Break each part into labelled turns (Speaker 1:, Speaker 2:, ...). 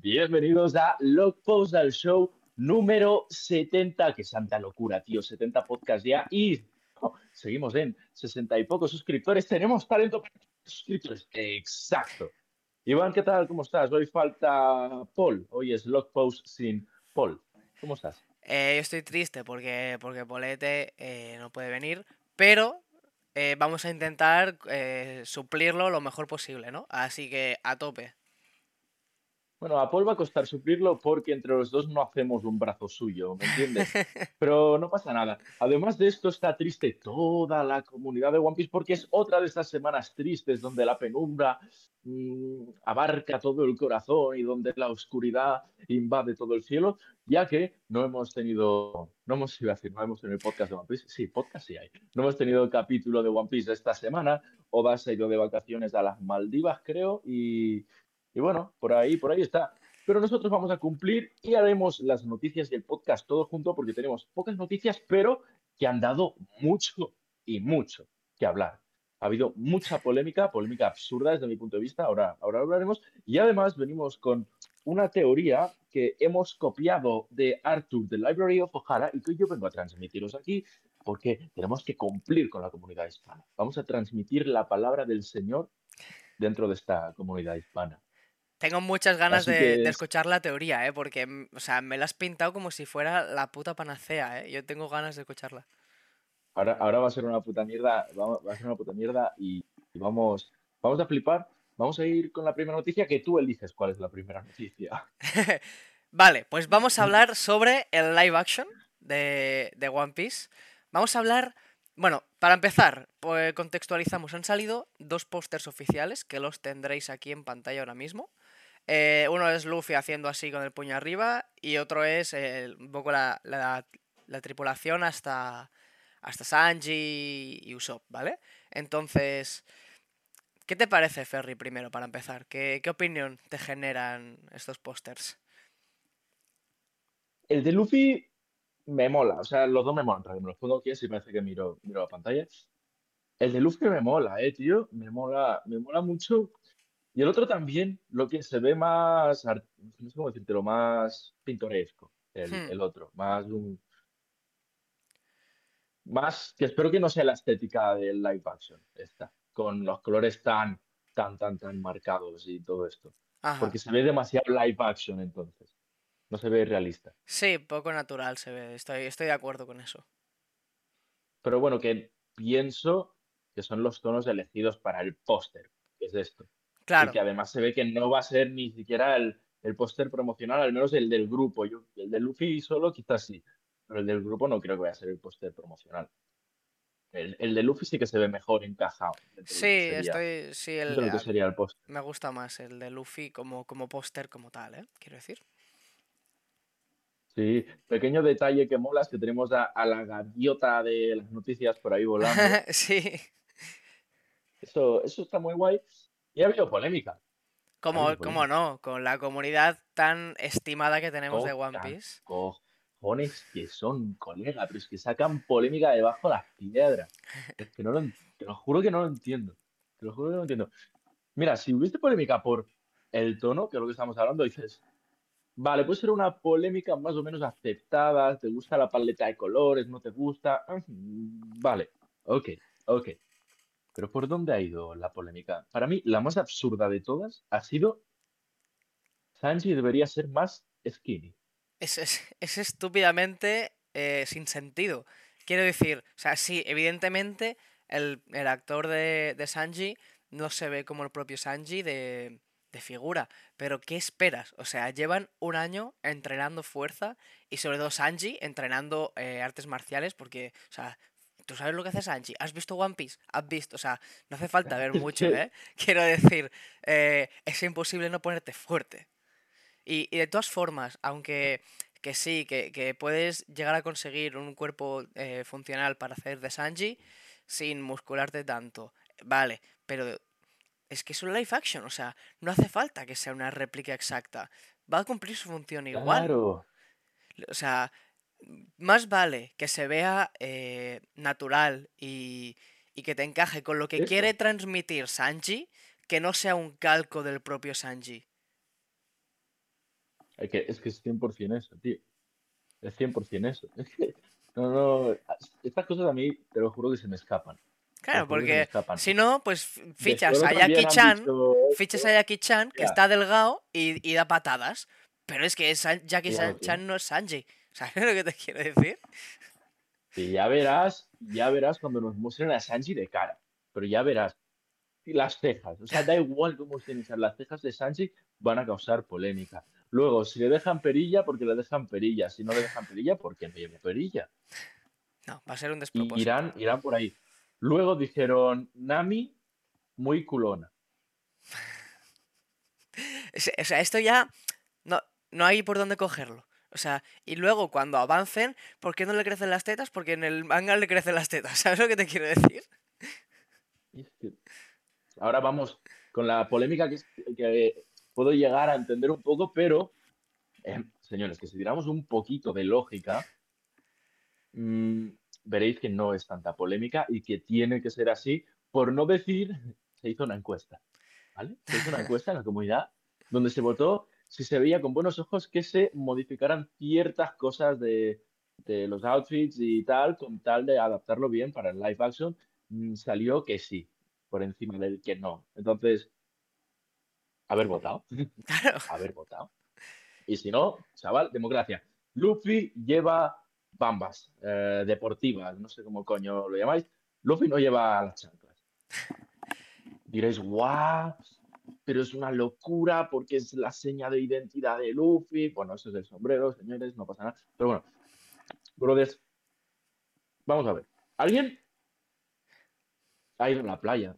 Speaker 1: bienvenidos a Log Post al Show número 70. Que santa locura, tío, 70 podcasts ya. Y oh, seguimos en 60 y pocos suscriptores. Tenemos talento para suscriptores. Exacto. Iván, ¿qué tal? ¿Cómo estás? Hoy falta Paul. Hoy es Log Post sin Paul. ¿Cómo estás?
Speaker 2: Eh, yo estoy triste porque, porque Polete eh, no puede venir, pero eh, vamos a intentar eh, suplirlo lo mejor posible, ¿no? Así que a tope.
Speaker 1: Bueno, a Paul va a costar suplirlo porque entre los dos no hacemos un brazo suyo, ¿me entiendes? Pero no pasa nada. Además de esto, está triste toda la comunidad de One Piece porque es otra de estas semanas tristes donde la penumbra mmm, abarca todo el corazón y donde la oscuridad invade todo el cielo, ya que no hemos tenido, no hemos iba a decir, no hemos tenido podcast de One Piece. Sí, podcast sí hay. No hemos tenido el capítulo de One Piece esta semana. Oda se ha ido de vacaciones a las Maldivas, creo, y y bueno, por ahí, por ahí está. Pero nosotros vamos a cumplir y haremos las noticias y el podcast todo junto porque tenemos pocas noticias, pero que han dado mucho y mucho que hablar. Ha habido mucha polémica, polémica absurda desde mi punto de vista, ahora, ahora hablaremos. Y además venimos con una teoría que hemos copiado de Arthur, de Library of O'Hara, y que yo vengo a transmitiros aquí porque tenemos que cumplir con la comunidad hispana. Vamos a transmitir la palabra del Señor dentro de esta comunidad hispana.
Speaker 2: Tengo muchas ganas de, de, escuchar la teoría, ¿eh? Porque, o sea, me la has pintado como si fuera la puta panacea, ¿eh? Yo tengo ganas de escucharla.
Speaker 1: Ahora, ahora va a ser una puta mierda, va, va a ser una puta mierda y, y, vamos, vamos a flipar. Vamos a ir con la primera noticia, que tú eliges cuál es la primera noticia.
Speaker 2: vale, pues vamos a hablar sobre el live action de, de One Piece. Vamos a hablar bueno, para empezar, pues contextualizamos. Han salido dos pósters oficiales que los tendréis aquí en pantalla ahora mismo. Eh, uno es Luffy haciendo así con el puño arriba y otro es un poco la, la, la, tripulación hasta, hasta Sanji y Usopp, ¿vale? Entonces, ¿qué te parece, Ferry, primero, para empezar? ¿Qué, opinión te generan estos pósters?
Speaker 1: El de Luffy me mola, o sea, los dos me molan, me los pongo aquí y parece que miro, miro la pantalla. El de Luffy me mola, eh, tío, me mola, me mola mucho y el otro también, lo que se ve más, no sé cómo decirte, lo más pintoresco, el, hmm. el otro, más un... Más, que espero que no sea la estética del live action, esta, con los colores tan, tan, tan, tan marcados y todo esto. Ajá. Porque se ve demasiado live action entonces. No se ve realista.
Speaker 2: Sí, poco natural se ve, estoy, estoy de acuerdo con eso.
Speaker 1: Pero bueno, que pienso que son los tonos elegidos para el póster, que es esto.
Speaker 2: Claro.
Speaker 1: Y que además se ve que no va a ser ni siquiera el, el póster promocional, al menos el del grupo. Yo, el de Luffy solo quizás sí, pero el del grupo no creo que vaya a ser el póster promocional. El, el, de Luffy sí que se ve mejor encajado.
Speaker 2: Sí, estoy. Sí, el,
Speaker 1: que sería el póster.
Speaker 2: Me gusta más el de Luffy como, como póster como tal, ¿eh? Quiero decir.
Speaker 1: Sí, pequeño detalle que mola es que tenemos a, a la gaviota de las noticias por ahí volando.
Speaker 2: sí.
Speaker 1: Eso, eso está muy guay. Y ha habido polémica.
Speaker 2: ¿Cómo, ¿Cómo, no? Con la comunidad tan estimada que tenemos
Speaker 1: Coca,
Speaker 2: de One Piece.
Speaker 1: Cojones que son, colega, pero es que sacan polémica debajo de las piedras. Es que no lo, te lo juro que no lo entiendo. Te lo juro que no lo entiendo. Mira, si hubiese polémica por el tono, que es lo que estamos hablando, dices, vale, puede ser una polémica más o menos aceptada, te gusta la paleta de colores, no te gusta, vale, ok, ok. Pero ¿por dónde ha ido la polémica? Para mí, la más absurda de todas ha sido Sanji debería ser más skinny.
Speaker 2: Es, es, es estúpidamente eh, sin sentido. Quiero decir, o sea, sí, evidentemente el, el actor de, de, Sanji no se ve como el propio Sanji de, de figura, pero ¿qué esperas? O sea, llevan un año entrenando fuerza y sobre todo Sanji entrenando eh, artes marciales porque, o sea, ¿Tú sabes lo que hace Sanji? ¿Has visto One Piece? ¿Has visto? O sea, no hace falta ver mucho, ¿eh? Quiero decir, eh, es imposible no ponerte fuerte. Y, y, de todas formas, aunque que sí, que, que puedes llegar a conseguir un cuerpo eh, funcional para hacer de Sanji sin muscularte tanto, vale, pero es que es un live action, o sea, no hace falta que sea una réplica exacta. Va a cumplir su función igual.
Speaker 1: Claro.
Speaker 2: O sea, más vale que se vea eh, natural y, y, que te encaje con lo que
Speaker 1: Eso.
Speaker 2: quiere transmitir Sanji que no sea un calco del propio Sanji.
Speaker 1: Es que es, que es 100% eso, tío. Es 100% eso. No, no, estas cosas a mí, te lo juro que se me escapan.
Speaker 2: Claro, porque si no, pues fichas a Jackie Chan, fichas a Jackie Chan, que está delgado y, y, da patadas. Pero es que Jackie Chan no es Sanji. ¿Sabes lo que te quiero decir?
Speaker 1: Y ya verás, ya verás cuando nos muestren a Sanji de cara. Pero ya verás. Y las cejas. O sea, da igual cómo estén Las cejas de Sanji van a causar polémica. Luego, si le dejan perilla, porque le dejan perilla. Si no le dejan perilla, porque no lleva perilla.
Speaker 2: No, va a ser un despropósito.
Speaker 1: irán, irán por ahí. Luego dijeron Nami, muy culona.
Speaker 2: o sea, esto ya no, no hay por dónde cogerlo. O sea, y luego cuando avancen, ¿por qué no le crecen las tetas? Porque en el manga le crecen las tetas. ¿Sabes lo que te quiero decir?
Speaker 1: Ahora vamos con la polémica que, que puedo llegar a entender un poco, pero, eh, señores, que si tiramos un poquito de lógica, mm, veréis que no es tanta polémica y que tiene que ser así, por no decir, se hizo una encuesta, ¿vale? Se hizo una encuesta en la comunidad donde se votó si se veía con buenos ojos que se modificaran ciertas cosas de, de los outfits y tal, con tal de adaptarlo bien para el live action, mm, salió que sí, por encima del que no. Entonces, haber votado. haber votado. Y si no, chaval, democracia. Luffy lleva bambas eh, deportivas, no sé cómo coño lo llamáis. Luffy no lleva las chanclas. Diréis, guau, pero es una locura porque es la seña de identidad de Luffy. Bueno, eso es el sombrero, señores, no pasa nada. Pero bueno, brothers, vamos a ver. ¿Alguien ha ido a la playa?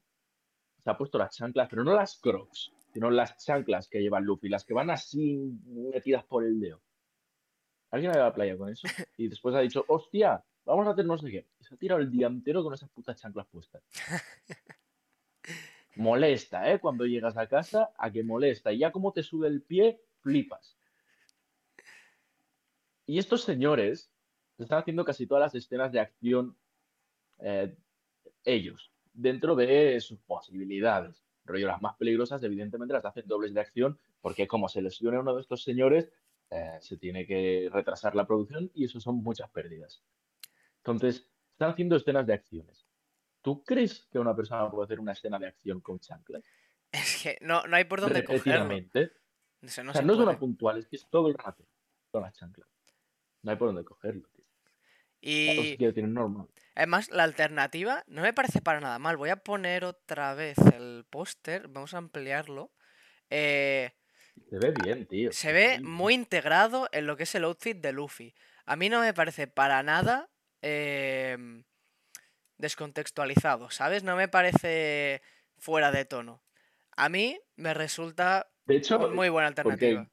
Speaker 1: Se ha puesto las chanclas, pero no las crocs sino las chanclas que lleva Luffy, las que van así metidas por el dedo. Alguien ha ido a la playa con eso y después ha dicho, hostia, vamos a hacer no sé qué. Y se ha tirado el día con esas putas chanclas puestas. molesta, ¿eh? Cuando llegas a casa, a que molesta. Y ya como te sube el pie, flipas. Y estos señores están haciendo casi todas las escenas de acción eh, ellos, dentro de sus posibilidades rollo las más peligrosas, evidentemente las hacen dobles de acción, porque como se lesione uno de estos señores, eh, se tiene que retrasar la producción y eso son muchas pérdidas. Entonces, están haciendo escenas de acciones. ¿Tú crees que una persona puede hacer una escena de acción con chanclas?
Speaker 2: Es que no, no hay por dónde cogerlo.
Speaker 1: no, o sea, no es una puntual, es que es todo el rato con las chanclas. No hay por dónde cogerlo, tío.
Speaker 2: Y...
Speaker 1: normal.
Speaker 2: Además, la alternativa no me parece para nada mal. Voy a poner otra vez el póster. Vamos a ampliarlo. Eh,
Speaker 1: se ve bien, tío.
Speaker 2: Se ve muy integrado en lo que es el outfit de Luffy. A mí no me parece para nada em, descontextualizado, ¿sabes? No me parece fuera de tono. A mí me resulta
Speaker 1: de hecho,
Speaker 2: muy buena alternativa.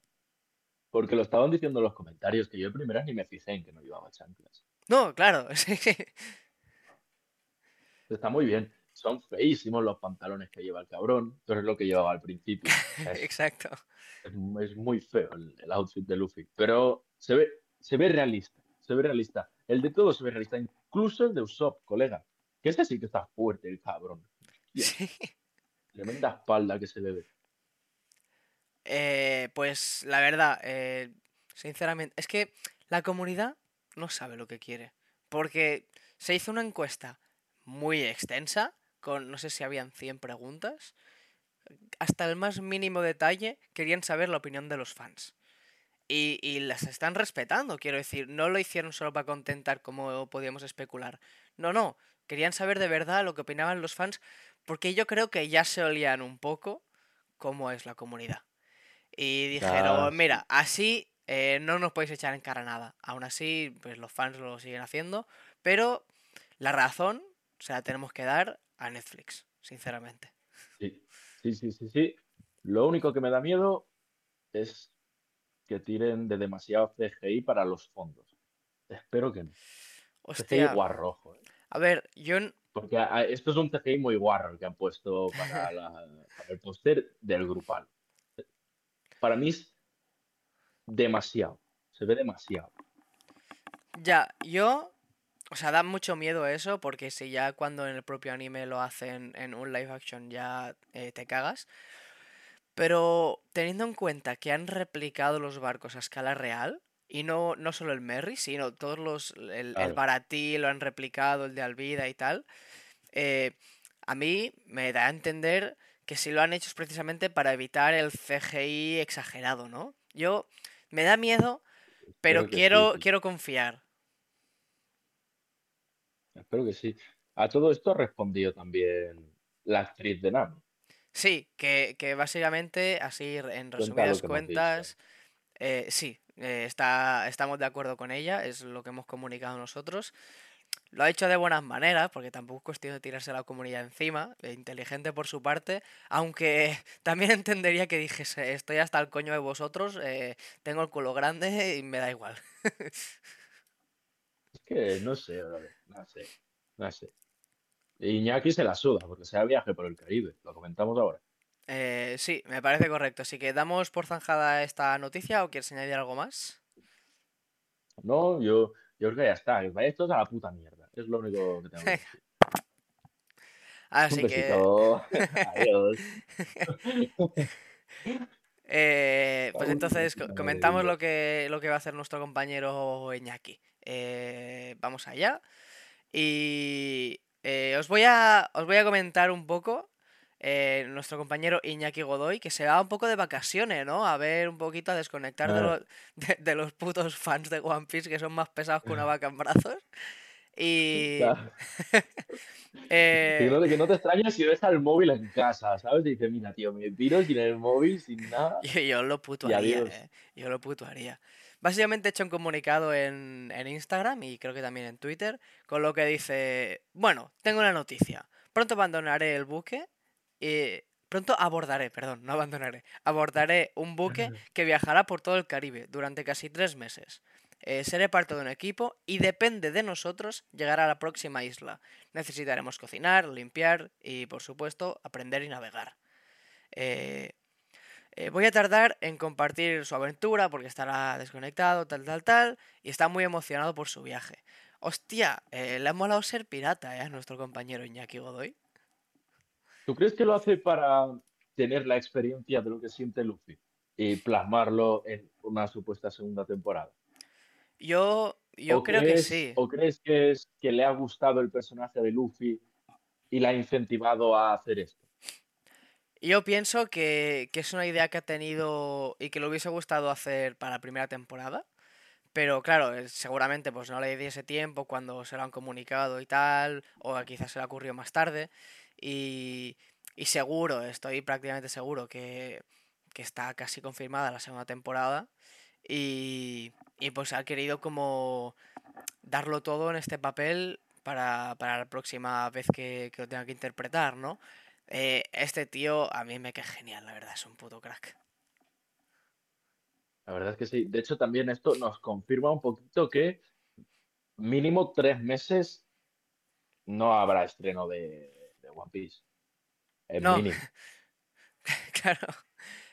Speaker 1: Porque, lo estaban diciendo en los comentarios, que yo de primeras ni me fijé en que no llevaba chanclas.
Speaker 2: No, claro.
Speaker 1: Está muy bien. Son feísimos los pantalones que lleva el cabrón, pero es lo que llevaba al principio.
Speaker 2: Exacto.
Speaker 1: Es, muy feo el, outfit de Luffy, pero se ve, se ve realista. Se ve realista. El de todo se ve realista, incluso el de Usopp, colega. Que este sí que está fuerte, el cabrón. Sí. Tremenda espalda que se le ve.
Speaker 2: Eh, pues la verdad, eh, sinceramente, es que la comunidad no sabe lo que quiere. Porque se hizo una encuesta muy extensa, con no sé si habían 100 preguntas. Hasta el más mínimo detalle querían saber la opinión de los fans. Y, y, las están respetando, quiero decir, no lo hicieron solo para contentar como podíamos especular. No, no, querían saber de verdad lo que opinaban los fans, porque yo creo que ya se olían un poco cómo es la comunidad. Y dijeron, mira, así eh, no nos podéis echar en cara nada. Aún así, pues los fans lo siguen haciendo, pero la razón se la tenemos que dar a Netflix, sinceramente.
Speaker 1: Sí, sí, sí, sí, sí. Lo único que me da miedo es que tiren de demasiado CGI para los fondos. Espero que no.
Speaker 2: Hostia.
Speaker 1: CGI guarrojo. ¿eh?
Speaker 2: A ver, yo...
Speaker 1: Porque esto es un CGI muy guarro que han puesto para, para el póster del grupal. Para mí es demasiado. Se ve demasiado.
Speaker 2: Ya, yo o sea, da mucho miedo eso, porque si ya cuando en el propio anime lo hacen en un live action ya eh, te cagas. Pero teniendo en cuenta que han replicado los barcos a escala real, y no, no solo el Merry, sino todos los. El, el Baratí lo han replicado, el de Alvida y tal. Eh, a mí me da a entender que si lo han hecho es precisamente para evitar el CGI exagerado, ¿no? Yo. Me da miedo, pero quiero, quiero confiar.
Speaker 1: Espero que sí. A todo esto ha respondido también la actriz de Nam.
Speaker 2: Sí, que, básicamente, así en resumidas cuentas, eh, sí, eh, está, estamos de acuerdo con ella, es lo que hemos comunicado nosotros. Lo ha hecho de buenas maneras, porque tampoco es cuestión de tirarse a la comunidad encima, eh, inteligente por su parte, aunque también entendería que dijese, estoy hasta el coño de vosotros, tengo el culo grande y me da igual.
Speaker 1: es que no sé, no sé, no sé. Iñaki se la suda, porque sea viaje por el Caribe, lo comentamos ahora.
Speaker 2: Eh, sí, me parece correcto. Así que damos por zanjada esta noticia o quieres añadir algo más.
Speaker 1: No, yo, yo creo que ya está. Que vayáis todos a la puta mierda. Es lo único que tengo que decir.
Speaker 2: Así
Speaker 1: Un
Speaker 2: que.
Speaker 1: Adiós.
Speaker 2: Eh, pues entonces comentamos lo que, lo que va a hacer nuestro compañero Iñaki. Eh, vamos allá. Y eh, os, voy a, os voy a comentar un poco eh, nuestro compañero Iñaki Godoy, que se va un poco de vacaciones, ¿no? A ver un poquito, a desconectar de, los, de, los putos fans de One Piece que son más pesados que una vaca en brazos. Y.
Speaker 1: eh... que, no, te extrañes si ves al móvil en casa, ¿sabes? Y dices, mira, tío, me piro sin el móvil, sin nada.
Speaker 2: Yo, lo puto haría, ¿eh? Yo lo puto haría. Básicamente he hecho un comunicado en, en Instagram y creo que también en Twitter, con lo que dice: Bueno, tengo una noticia. Pronto abandonaré el buque eh, pronto abordaré, perdón, no abandonaré, abordaré un buque que viajará por todo el Caribe durante casi tres meses. Eh, seré parte de un equipo y depende de nosotros llegar a la próxima isla. Necesitaremos cocinar, limpiar y, por supuesto, aprender y navegar. Eh, voy a tardar en compartir su aventura porque estará desconectado, tal, tal, tal, y está muy emocionado por su viaje. Hostia, le ha molado ser pirata, ¿eh? A nuestro compañero Iñaki Godoy.
Speaker 1: ¿Tú crees que lo hace para tener la experiencia de lo que siente Luffy y plasmarlo en una supuesta segunda temporada?
Speaker 2: Yo, yo creo que sí.
Speaker 1: ¿O crees que es que le ha gustado el personaje de Luffy y la ha incentivado a hacer esto?
Speaker 2: Yo pienso que, es una idea que ha tenido y que le hubiese gustado hacer para la primera temporada. Pero claro, eh, seguramente pues no le ese tiempo cuando se lo han comunicado y tal, o quizás se le ocurrió más tarde. Y, seguro, estoy prácticamente seguro que, está casi confirmada la segunda temporada. Y, pues ha querido como darlo todo en este papel para, la próxima vez que, lo tenga que interpretar, ¿no? Eh, este tío a mí me queda genial, la verdad, es un puto crack.
Speaker 1: La verdad es que sí. De hecho, también esto nos confirma un poquito que mínimo tres meses no habrá estreno de, One Piece. Es no. mínimo.
Speaker 2: claro.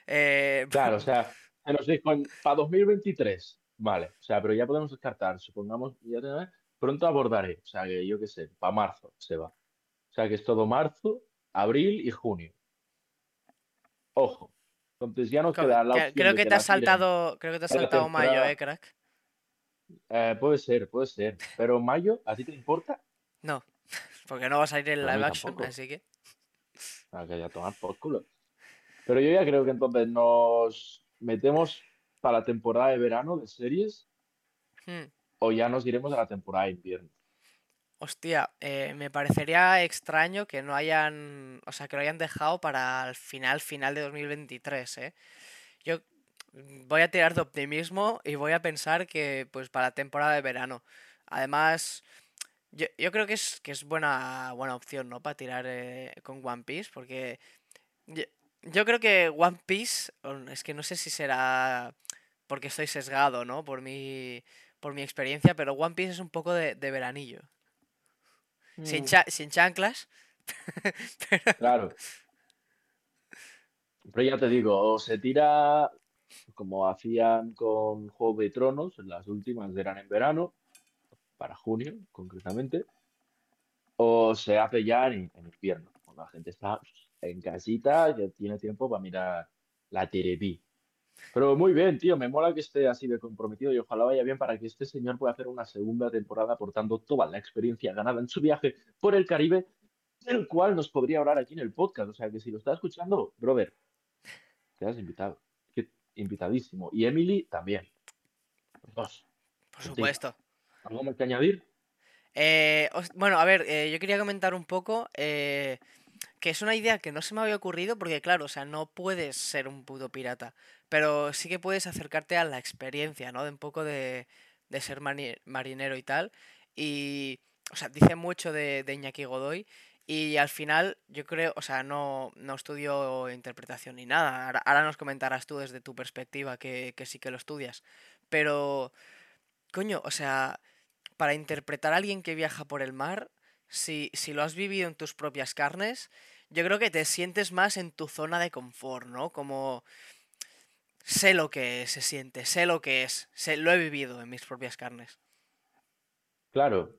Speaker 2: Eh,
Speaker 1: claro, o sea, se nos dijo para 2023. Vale, o sea, pero ya podemos descartar. Supongamos, ya pronto abordaré. O sea, que yo qué sé, para marzo se va. O sea, que es todo marzo, abril y junio. Ojo. Entonces ya nos queda la opción
Speaker 2: Creo que, te has saltado, creo que te has saltado mayo, eh, crack.
Speaker 1: Eh, puede ser, puede ser. Pero mayo, ¿a ti te importa?
Speaker 2: No. Porque no va a salir en live action, así que.
Speaker 1: Ah, que ya tomar por culo. Pero yo ya creo que entonces nos metemos para la temporada de verano de series. Hmm. O ya nos iremos a la temporada de invierno.
Speaker 2: Hostia, eh, me parecería extraño que no hayan. O sea, que lo hayan dejado para el final, final de 2023, ¿eh? Yo voy a tirar de optimismo y voy a pensar que, pues, para la temporada de verano. Además, yo, yo creo que es, que es buena, buena opción, ¿no? Para tirar eh, con One Piece, porque yo, creo que One Piece, es que no sé si será porque estoy sesgado, ¿no? Por mi, por mi experiencia, pero One Piece es un poco de, veranillo. Sin, mm. sin chanclas.
Speaker 1: Claro. Pero ya te digo, o se tira como hacían con Juego de Tronos, las últimas eran en verano, para junio, concretamente, o se hace ya en, invierno, cuando la gente está en casita, ya tiene tiempo para mirar la Terebi. Pero muy bien, tío, me mola que esté así de comprometido y ojalá vaya bien para que este señor pueda hacer una segunda temporada aportando toda la experiencia ganada en su viaje por el Caribe, del cual nos podría hablar aquí en el podcast. O sea que si lo está escuchando, brother, has invitado. invitadísimo. Y Emily también. Los dos.
Speaker 2: Por supuesto.
Speaker 1: ¿Algo más que añadir?
Speaker 2: Eh, bueno, a ver, eh, yo quería comentar un poco eh, que es una idea que no se me había ocurrido porque, claro, o sea, no puedes ser un puto pirata, pero sí que puedes acercarte a la experiencia, ¿no? De un poco de, de ser marinero y tal. Y, o sea, dice mucho de, de Iñaki Godoy y al final, yo creo, o sea, no, no estudio interpretación ni nada. Ahora, nos comentarás tú desde tu perspectiva que, sí que lo estudias. Pero, coño, o sea, para interpretar a alguien que viaja por el mar, si, si lo has vivido en tus propias carnes, yo creo que te sientes más en tu zona de confort, ¿no? Como sé lo que se siente, sé lo que es, lo he vivido en mis propias carnes.
Speaker 1: Claro,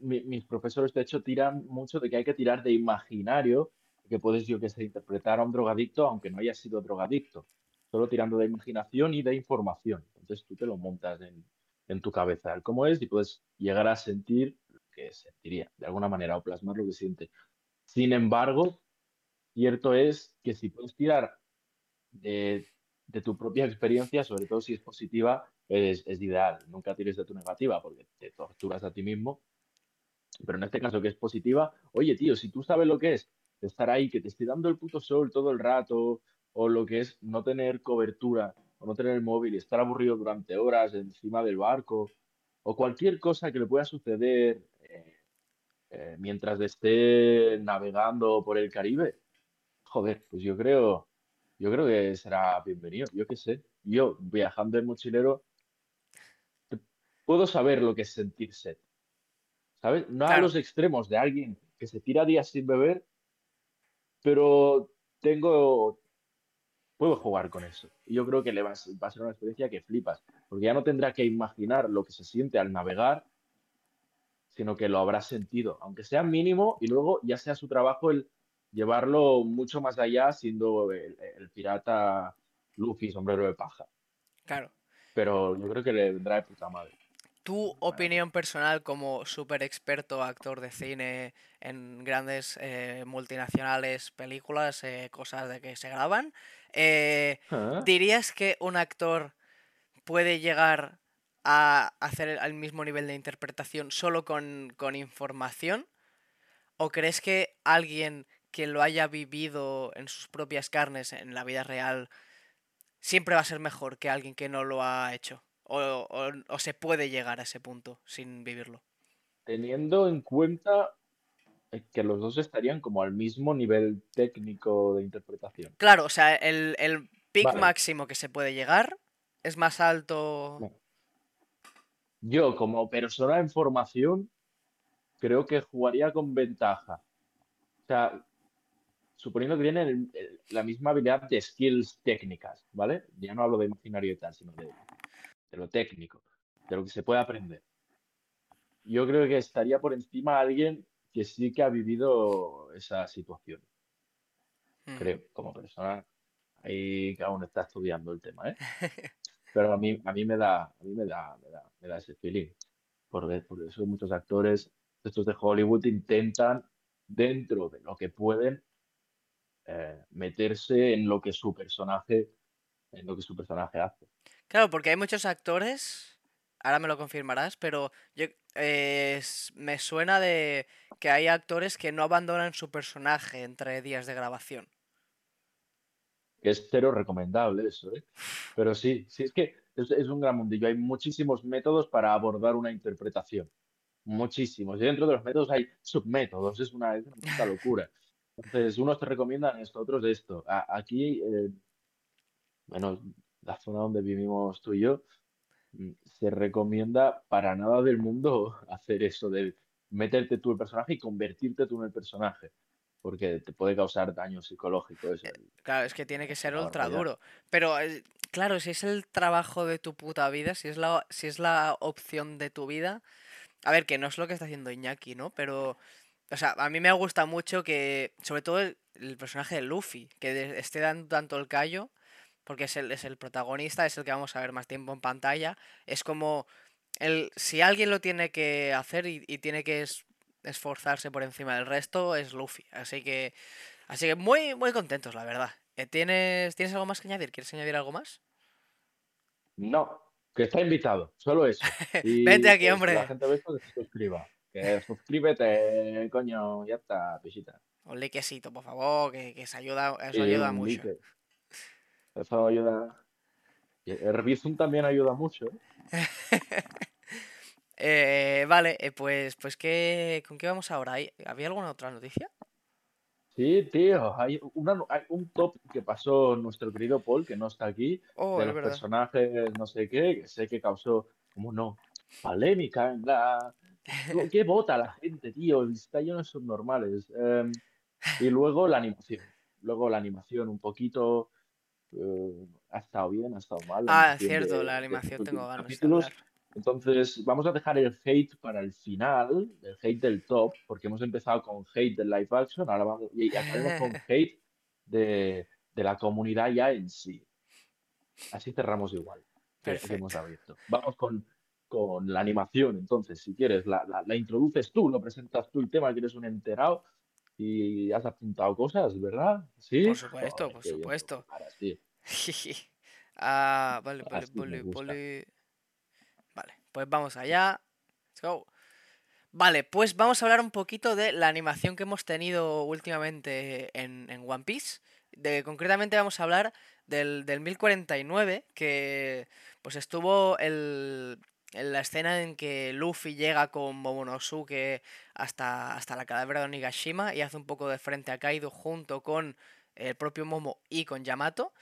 Speaker 1: mis profesores de hecho tiran mucho de que hay que tirar de imaginario, que puedes, yo que sé, interpretar a un drogadicto aunque no haya sido drogadicto, solo tirando de imaginación y de información. Entonces tú te lo montas en, en tu cabeza, el cómo es, y puedes llegar a sentir lo que sentiría, de alguna manera, o plasmar lo que siente. Sin embargo, cierto es que si puedes tirar de, de tu propia experiencia, sobre todo si es positiva, es, ideal. Nunca tires de tu negativa porque te torturas a ti mismo pero en este caso que es positiva, oye tío, si tú sabes lo que es estar ahí, que te esté dando el puto sol todo el rato, o lo que es no tener cobertura, o no tener el móvil y estar aburrido durante horas encima del barco, o cualquier cosa que le pueda suceder eh, eh, mientras esté navegando por el Caribe, joder, pues yo creo, yo creo que será bienvenido, yo qué sé, yo viajando en mochilero, puedo saber lo que es sentir sed ¿sabes? No a los extremos de alguien que se tira días sin beber, pero tengo, puedo jugar con eso. Y yo creo que le va, a ser una experiencia que flipas, porque ya no tendrá que imaginar lo que se siente al navegar, sino que lo habrá sentido, aunque sea mínimo, y luego ya sea su trabajo el llevarlo mucho más allá, siendo el, el pirata Luffy, sombrero de paja.
Speaker 2: Claro.
Speaker 1: Pero yo creo que le vendrá de puta madre
Speaker 2: tu opinión personal como súper experto actor de cine en grandes eh, multinacionales, películas, eh, cosas de que se graban, eh, ah. ¿dirías que un actor puede llegar a hacer el mismo nivel de interpretación solo con, con información? ¿O crees que alguien que lo haya vivido en sus propias carnes en la vida real siempre va a ser mejor que alguien que no lo ha hecho? O, se puede llegar a ese punto sin vivirlo?
Speaker 1: Teniendo en cuenta que los dos estarían como al mismo nivel técnico de interpretación.
Speaker 2: Claro, o sea, el, el pic máximo que se puede llegar es más alto.
Speaker 1: Yo, como persona en formación, creo que jugaría con ventaja. O sea, suponiendo que tienen la misma habilidad de skills técnicas, ¿vale? Ya no hablo de imaginario y tal, sino de de lo técnico, de lo que se puede aprender. Yo creo que estaría por encima alguien que sí que ha vivido esa situación. Hmm. Creo, como persona, ahí que aún está estudiando el tema, ¿eh? Pero a mí, a mí me da, a mí me da, me da, ese feeling. Porque, por eso muchos actores, estos de Hollywood, intentan, dentro de lo que pueden, eh, meterse en lo que su personaje, en lo que su personaje hace.
Speaker 2: Claro, porque hay muchos actores, ahora me lo confirmarás, pero yo, me suena de que hay actores que no abandonan su personaje entre días de grabación.
Speaker 1: Es cero recomendable eso, ¿eh? Pero sí, sí, es que es, un gran mundillo. Hay muchísimos métodos para abordar una interpretación. Muchísimos. Y dentro de los métodos hay submétodos. Es una, es locura. Entonces, unos te recomiendan esto, otros esto. aquí, eh, bueno, la zona donde vivimos tú y yo, mm, se recomienda para nada del mundo hacer eso de meterte tú el personaje y convertirte tú en el personaje, porque te puede causar daño psicológico.
Speaker 2: Eh, claro, es que tiene que ser ultra duro. Pero, eh, claro, si es el trabajo de tu puta vida, si es, la, si es la opción de tu vida, a ver, que no es lo que está haciendo Iñaki, ¿no? Pero, o sea, a mí me gusta mucho que, sobre todo el, el personaje de Luffy, que esté dando tanto el callo porque es el, es el protagonista, es el que vamos a ver más tiempo en pantalla. Es como el, si alguien lo tiene que hacer y, y tiene que es- esforzarse por encima del resto, es Luffy. Así que, así que muy, muy contentos, la verdad. Eh, ¿Tienes, ¿Tienes algo más que añadir? ¿Quieres añadir algo más?
Speaker 1: No, que está invitado, solo eso. Y
Speaker 2: Vente aquí,
Speaker 1: que si
Speaker 2: hombre.
Speaker 1: la gente ve esto, que se suscriba. Que suscríbete, coño, ya está, pisita.
Speaker 2: Un likecito, por favor, que, que eso ayuda, eso
Speaker 1: Y
Speaker 2: ayuda mucho.
Speaker 1: like. Eso ayuda. El Bizum también ayuda mucho. ¿eh?
Speaker 2: Eh, vale, eh, pues, pues ¿qué, ¿con qué vamos ahora? ¿Hay- ¿Había alguna otra noticia?
Speaker 1: Sí, tío, hay, una, hay un top que pasó nuestro querido Paul, que no está aquí,
Speaker 2: Oh,
Speaker 1: de los
Speaker 2: verdad.
Speaker 1: personajes no sé qué, que sé que causó, ¿cómo no? Polémica en la... ¿Qué vota la gente, tío? Está lleno de subnormales. Em, y luego la animación. Luego la animación un poquito... eh, ha estado bien, ha estado mal.
Speaker 2: Ah, cierto,
Speaker 1: de-
Speaker 2: la
Speaker 1: de
Speaker 2: animación
Speaker 1: estos
Speaker 2: tengo
Speaker 1: últimos
Speaker 2: ganas de
Speaker 1: capítulos. Entonces, vamos a dejar el hate para el final, el hate del top, porque hemos empezado con hate del live action, ahora vamos, y acabaremos con hate de, de la comunidad ya en sí. Así cerramos igual que, que hemos abierto. Vamos con, con la animación, entonces, si quieres, la, la- la introduces tú, lo presentas tú el tema, que eres un enterado y has apuntado cosas, ¿verdad? ¿Sí?
Speaker 2: Por supuesto, por supuesto.
Speaker 1: preparas, tío.
Speaker 2: Ah, vale, vale, vale,
Speaker 1: gusta.
Speaker 2: vale. Vale, pues vamos allá. Let's go. Vale, pues vamos a hablar un poquito de la animación que hemos tenido últimamente en, en One Piece. De, concretamente vamos a hablar del, del 1049, que pues estuvo el, en la escena en que Luffy llega con Momonosuke hasta, hasta la calavera de Onigashima y hace un poco de frente a Kaido junto con el propio Momo y con Yamato.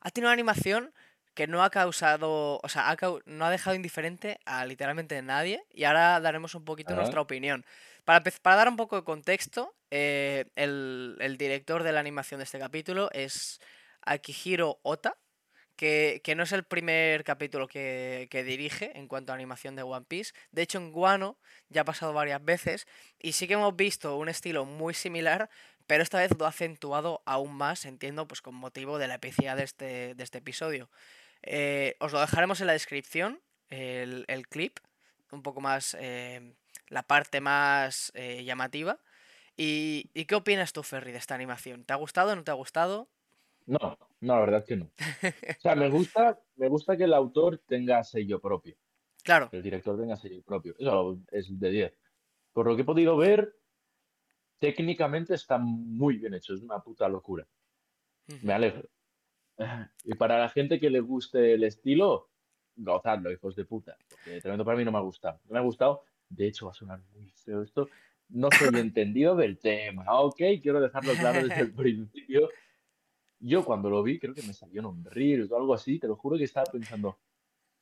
Speaker 2: Ha tenido una animación que no ha causado, o sea, ha no ha dejado indiferente a literalmente nadie y ahora daremos un poquito nuestra opinión. Para, para dar un poco de contexto, eh, el, el director de la animación de este capítulo es Akihiro Ota, que, que no es el primer capítulo que, que dirige en cuanto a animación de One Piece. De hecho, en Guano ya ha pasado varias veces y sí que hemos visto un estilo muy similar, pero esta vez lo ha acentuado aún más, entiendo, pues con motivo de la epicidad de este, de este episodio. Eh, os lo dejaremos en la descripción, el, el clip, un poco más, eh, la parte más eh, llamativa. ¿Y, ¿Y qué opinas tú, Ferry, de esta animación? ¿Te ha gustado? ¿No te ha gustado?
Speaker 1: No, no, la verdad es que no. O sea, me gusta, me gusta que el autor tenga sello propio,
Speaker 2: Claro,
Speaker 1: que el director tenga sello propio. Eso es de 10. Por lo que he podido ver, técnicamente está muy bien hecho, es una puta locura. Me alegro. Y para la gente que le guste el estilo, gozadlo, hijos de puta. Porque tremendo para mí no me ha gustado. No me ha gustado. De hecho, va a sonar muy feo esto. No soy entendido del tema. Ok, quiero dejarlo claro desde el principio. Yo cuando lo vi, creo que me salió un Reels o algo así. Te lo juro que estaba pensando,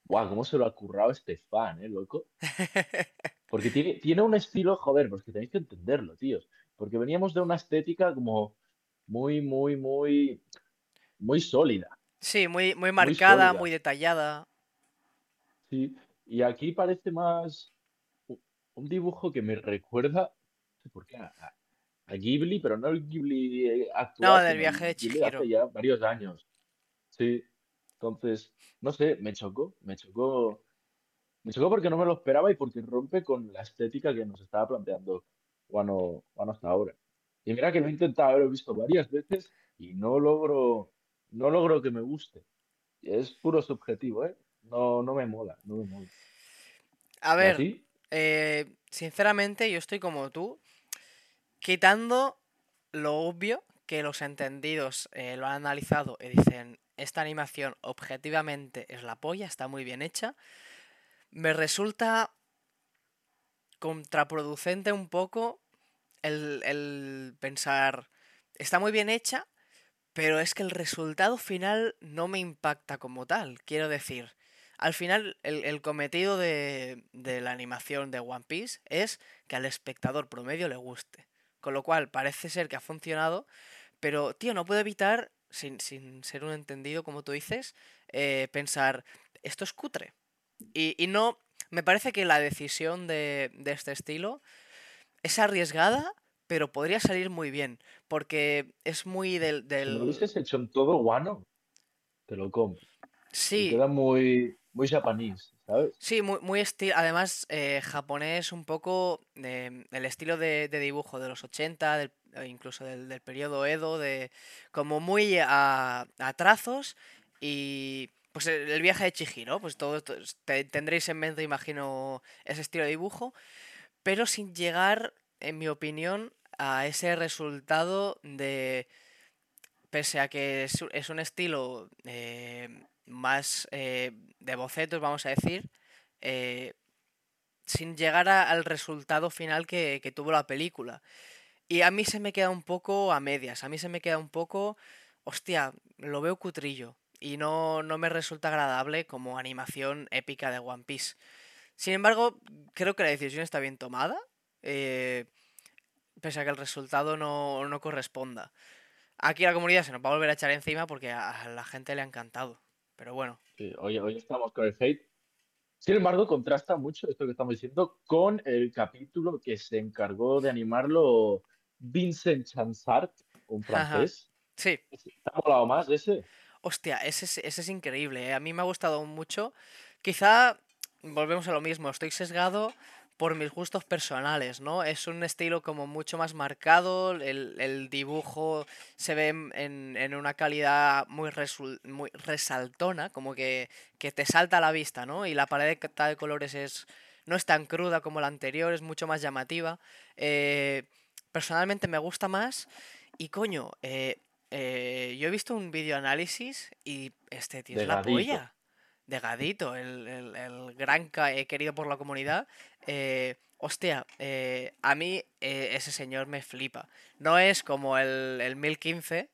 Speaker 1: guau, ¿cómo se lo ha currado este fan, eh, loco? Porque tiene, tiene un estilo, joder, pues que tenéis que entenderlo, tíos. Porque veníamos de una estética como muy, muy, muy, muy sólida.
Speaker 2: Sí, muy, muy marcada, muy detallada.
Speaker 1: Sí, y aquí parece más un dibujo que me recuerda, no sé por qué, a, a- Ghibli, pero no el Ghibli eh,
Speaker 2: No,
Speaker 1: actual,
Speaker 2: del
Speaker 1: sino
Speaker 2: viaje de
Speaker 1: de hace
Speaker 2: Chihiro.
Speaker 1: ya varios años. Sí, entonces, no sé, me chocó, me chocó, me chocó porque no me lo esperaba y porque rompe con la estética que nos estaba planteando Wano, Wano hasta ahora. Y mira que lo he intentado, lo he visto varias veces y no logro, no logro que me guste. Es puro subjetivo, ¿eh? No, no me mola, no me mola.
Speaker 2: A
Speaker 1: ¿Y a
Speaker 2: ver, eh, sinceramente yo estoy como tú, quitando lo obvio que los entendidos eh, lo han analizado y dicen, esta animación objetivamente es la polla, está muy bien hecha, me resulta contraproducente un poco el, el pensar, está muy bien hecha, pero es que el resultado final no me impacta como tal. Quiero decir, al final el, el cometido de, de la animación de One Piece es que al espectador promedio le guste. Con lo cual parece ser que ha funcionado, pero tío, no puedo evitar, sin, sin ser un entendido como tú dices, eh, pensar, esto es cutre. Y, y no, me parece que la decisión de, de este estilo es arriesgada, pero podría salir muy bien, porque es muy del...
Speaker 1: Me lo
Speaker 2: del...
Speaker 1: hubieses hecho en todo guano, te lo compro.
Speaker 2: Sí.
Speaker 1: queda muy, muy japonés,
Speaker 2: Sí, muy, muy estilo. Además, eh, japonés un poco el estilo de, dibujo de los 80, e incluso del, del periodo Edo, de como muy a, trazos y pues el, viaje de Chihiro, pues todo, tendréis en mente, imagino, ese estilo de dibujo, pero sin llegar, en mi opinión, a ese resultado de pese a que es, un estilo eh, más eh, de bocetos, vamos a decir, eh, sin llegar al resultado final que, tuvo la película. Y a mí se me queda un poco a medias, a mí se me queda un poco, hostia, lo veo cutrillo y no, no me resulta agradable como animación épica de One Piece. Sin embargo, creo que la decisión está bien tomada, pese a que el resultado no, no corresponda. Aquí la comunidad se nos va a volver a echar encima porque a la gente le ha encantado. Pero bueno.
Speaker 1: Sí, hoy, hoy estamos con el hate. Sin embargo, contrasta mucho esto que estamos diciendo con el capítulo que se encargó de animarlo Vincent Chansart, un francés.
Speaker 2: Sí.
Speaker 1: ¿Te ha molado más ese?
Speaker 2: Hostia, ese, ese es increíble. ¿eh? A mí me ha gustado mucho. Quizá volvemos a lo mismo. Estoy sesgado por mis gustos personales, ¿no? Es un estilo como mucho más marcado, el, dibujo se ve en, una calidad muy, muy resaltona, como que, te salta a la vista, ¿no? Y la pared de colores es, no es tan cruda como la anterior, es mucho más llamativa. Eh, personalmente me gusta más y coño, eh, eh, yo he visto un video análisis y este tío es la polla de Gadito, el, el, gran querido por la comunidad, eh, hostia, eh, a mí eh, ese señor me flipa. No es como el, el 1015,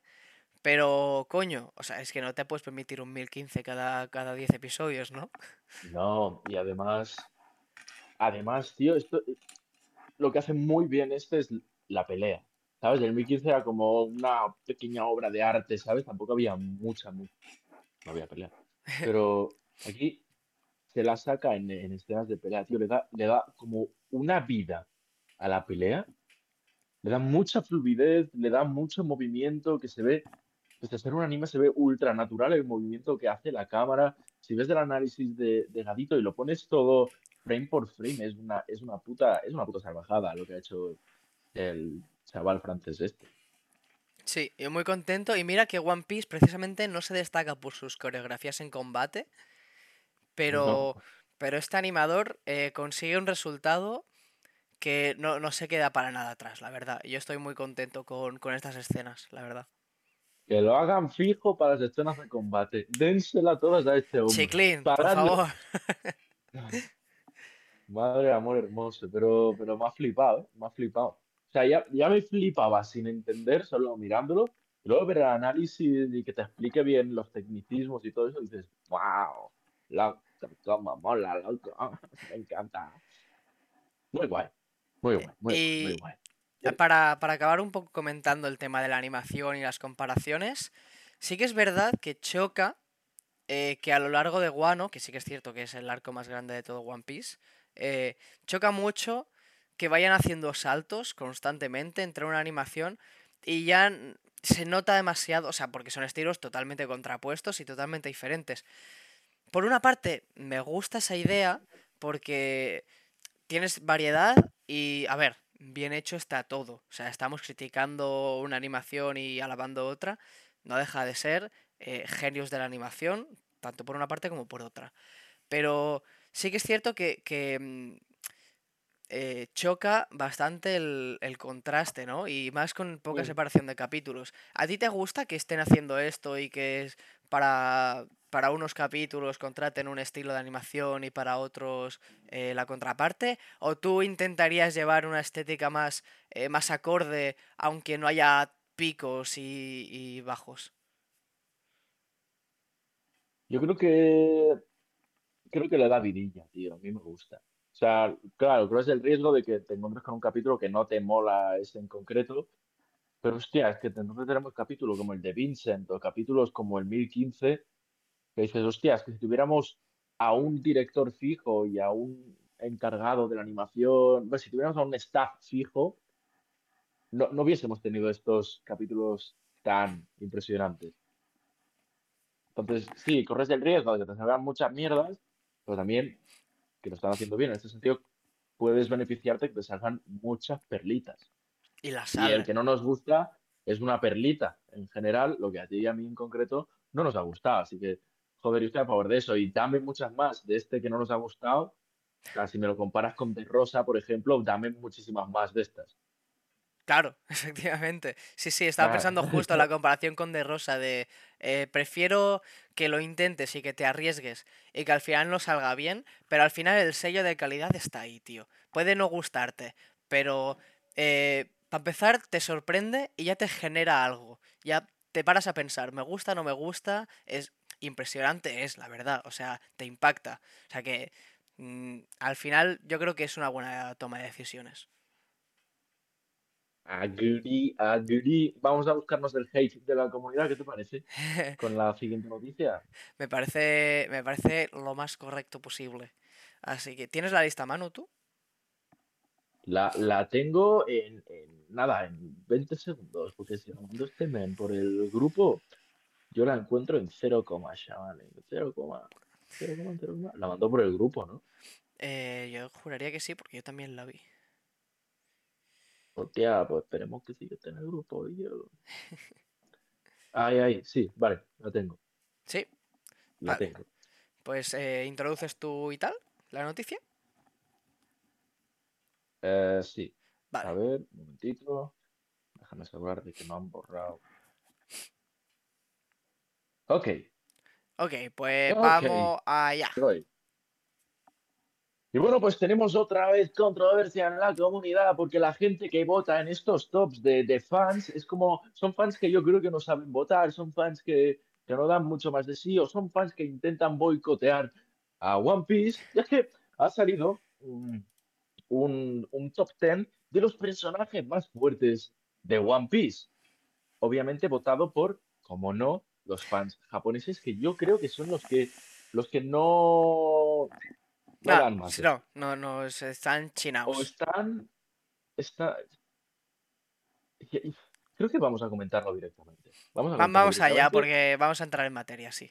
Speaker 2: pero coño, o sea, es que no te puedes permitir un 1015 cada, cada 10 episodios, ¿no?
Speaker 1: No, y además, además, tío, esto, lo que hace muy bien este es la pelea. ¿Sabes? El 1015 era como una pequeña obra de arte, ¿sabes? Tampoco había mucha no había pelea. Pero aquí se la saca en, escenas de pelea, tío, le da, le da como una vida a la pelea, le da mucha fluidez, le da mucho movimiento que se ve, desde ser un anime se ve ultra natural el movimiento que hace la cámara. Si ves el análisis de, de Gadito y lo pones todo frame por frame, es una, es una puta, es una puta salvajada lo que ha hecho el chaval francés este.
Speaker 2: Sí, yo muy contento. Y mira que One Piece precisamente no se destaca por sus coreografías en combate, pero, pero este animador eh, consigue un resultado que no, se queda para nada atrás, la verdad. Yo estoy muy contento con, estas escenas, la verdad.
Speaker 1: Que lo hagan fijo para las escenas de combate. Dénsela todas a este hombre.
Speaker 2: Chiclin, por favor.
Speaker 1: Madre amor hermoso, pero, pero me ha flipado, ¿eh? Me ha flipado. O sea, ya, ya me flipaba sin entender, solo mirándolo. Y luego ver el análisis y que te explique bien los tecnicismos y todo eso, dices, wow, la como mola, loco. Me encanta. Muy guay. Muy guay, muy, guay.
Speaker 2: Para, acabar un poco comentando el tema de la animación y las comparaciones, sí que es verdad que choca eh, que a lo largo de Guano, que sí que es cierto que es el arco más grande de todo One Piece, eh, choca mucho que vayan haciendo saltos constantemente entre una animación y ya se nota demasiado, o sea, porque son estilos totalmente contrapuestos y totalmente diferentes por una parte, me gusta esa idea porque tienes variedad y, a ver, bien hecho está todo. O sea, estamos criticando una animación y alabando otra. No deja de ser eh, genios de la animación, tanto por una parte como por otra. Pero sí que es cierto que, mm, eh, choca bastante el, el, contraste, ¿no? Y más con poca separación de capítulos. ¿A ti te gusta que estén haciendo esto y que es para, para unos capítulos contraten un estilo de animación y para otros eh, la contraparte? ¿O tú intentarías llevar una estética más, eh, más acorde aunque no haya picos y, bajos?
Speaker 1: Yo creo que creo que le da vidilla, tío. A mí me gusta. O sea, claro, creo que es el riesgo de que te encuentres con un capítulo que no te mola ese en concreto. Pero hostia, es que entonces tenemos capítulos como el de Vincent o capítulos como el 1015 que dices, hostias, que si tuviéramos a un director fijo y a un encargado de la animación, pues si tuviéramos a un staff fijo, no, no hubiésemos tenido estos capítulos tan impresionantes. Entonces, sí, corres el riesgo de que te salgan muchas mierdas, pero también que lo están haciendo bien. En este sentido, puedes beneficiarte que te salgan muchas perlitas.
Speaker 2: Y las
Speaker 1: Y el que no nos gusta es una perlita. En general, lo que a ti y a mí en concreto no nos ha gustado. Así que, joder, yo estoy a favor de eso. Y dame muchas más de este que no nos ha gustado. O sea, si me lo comparas con De Rosa, por ejemplo, dame muchísimas más de estas.
Speaker 2: Claro, efectivamente. Sí, sí, estaba pensando justo en la comparación con De Rosa de eh, prefiero que lo intentes y que te arriesgues y que al final no salga bien, pero al final el sello de calidad está ahí, tío. Puede no gustarte, pero para empezar te sorprende y ya te genera algo. Ya te paras a pensar, me gusta, no me gusta, es impresionante, es la verdad, o sea, te impacta. O sea que mm, al final yo creo que es una buena toma de decisiones.
Speaker 1: Agree, agree. Vamos a buscarnos el hate de la comunidad, ¿qué te parece? Con la siguiente noticia.
Speaker 2: Me parece, me parece lo más correcto posible. Así que, ¿tienes la lista a mano tú?
Speaker 1: La, la tengo en, en nada, en 20 segundos, porque si la mando este por el grupo, yo la encuentro en 0, chaval, en 0, 0, 0, la mandó por el grupo, ¿no?
Speaker 2: Eh, yo juraría que sí, porque yo también la vi.
Speaker 1: Hostia, pues esperemos que sí que esté en el grupo. y yo- Ay, ay, sí, vale, la tengo,
Speaker 2: Sí,
Speaker 1: la
Speaker 2: vale.
Speaker 1: tengo.
Speaker 2: Pues eh, introduces tú y tal la noticia.
Speaker 1: Eh, sí, a
Speaker 2: Vale.
Speaker 1: ver, un momentito. Déjame asegurar de que no han borrado. Ok,
Speaker 2: Ok, pues vamos allá.
Speaker 1: voy. Y bueno, pues tenemos otra vez controversia en la comunidad porque la gente que vota en estos tops de, de fans es como, son fans que yo creo que no saben votar, son fans que, que no dan mucho más de sí o son fans que intentan boicotear a One Piece. Y es que ha salido un, un, un top 10 de los personajes más fuertes de One Piece. Obviamente votado por, como no, los fans japoneses que yo creo que son los que, los que no, no
Speaker 2: no, no, no, están
Speaker 1: o
Speaker 2: chinaos.
Speaker 1: están, está, creo que vamos a comentarlo directamente. Vamos a
Speaker 2: Va-
Speaker 1: comentarlo
Speaker 2: Vamos allá, porque vamos a entrar en materia, sí.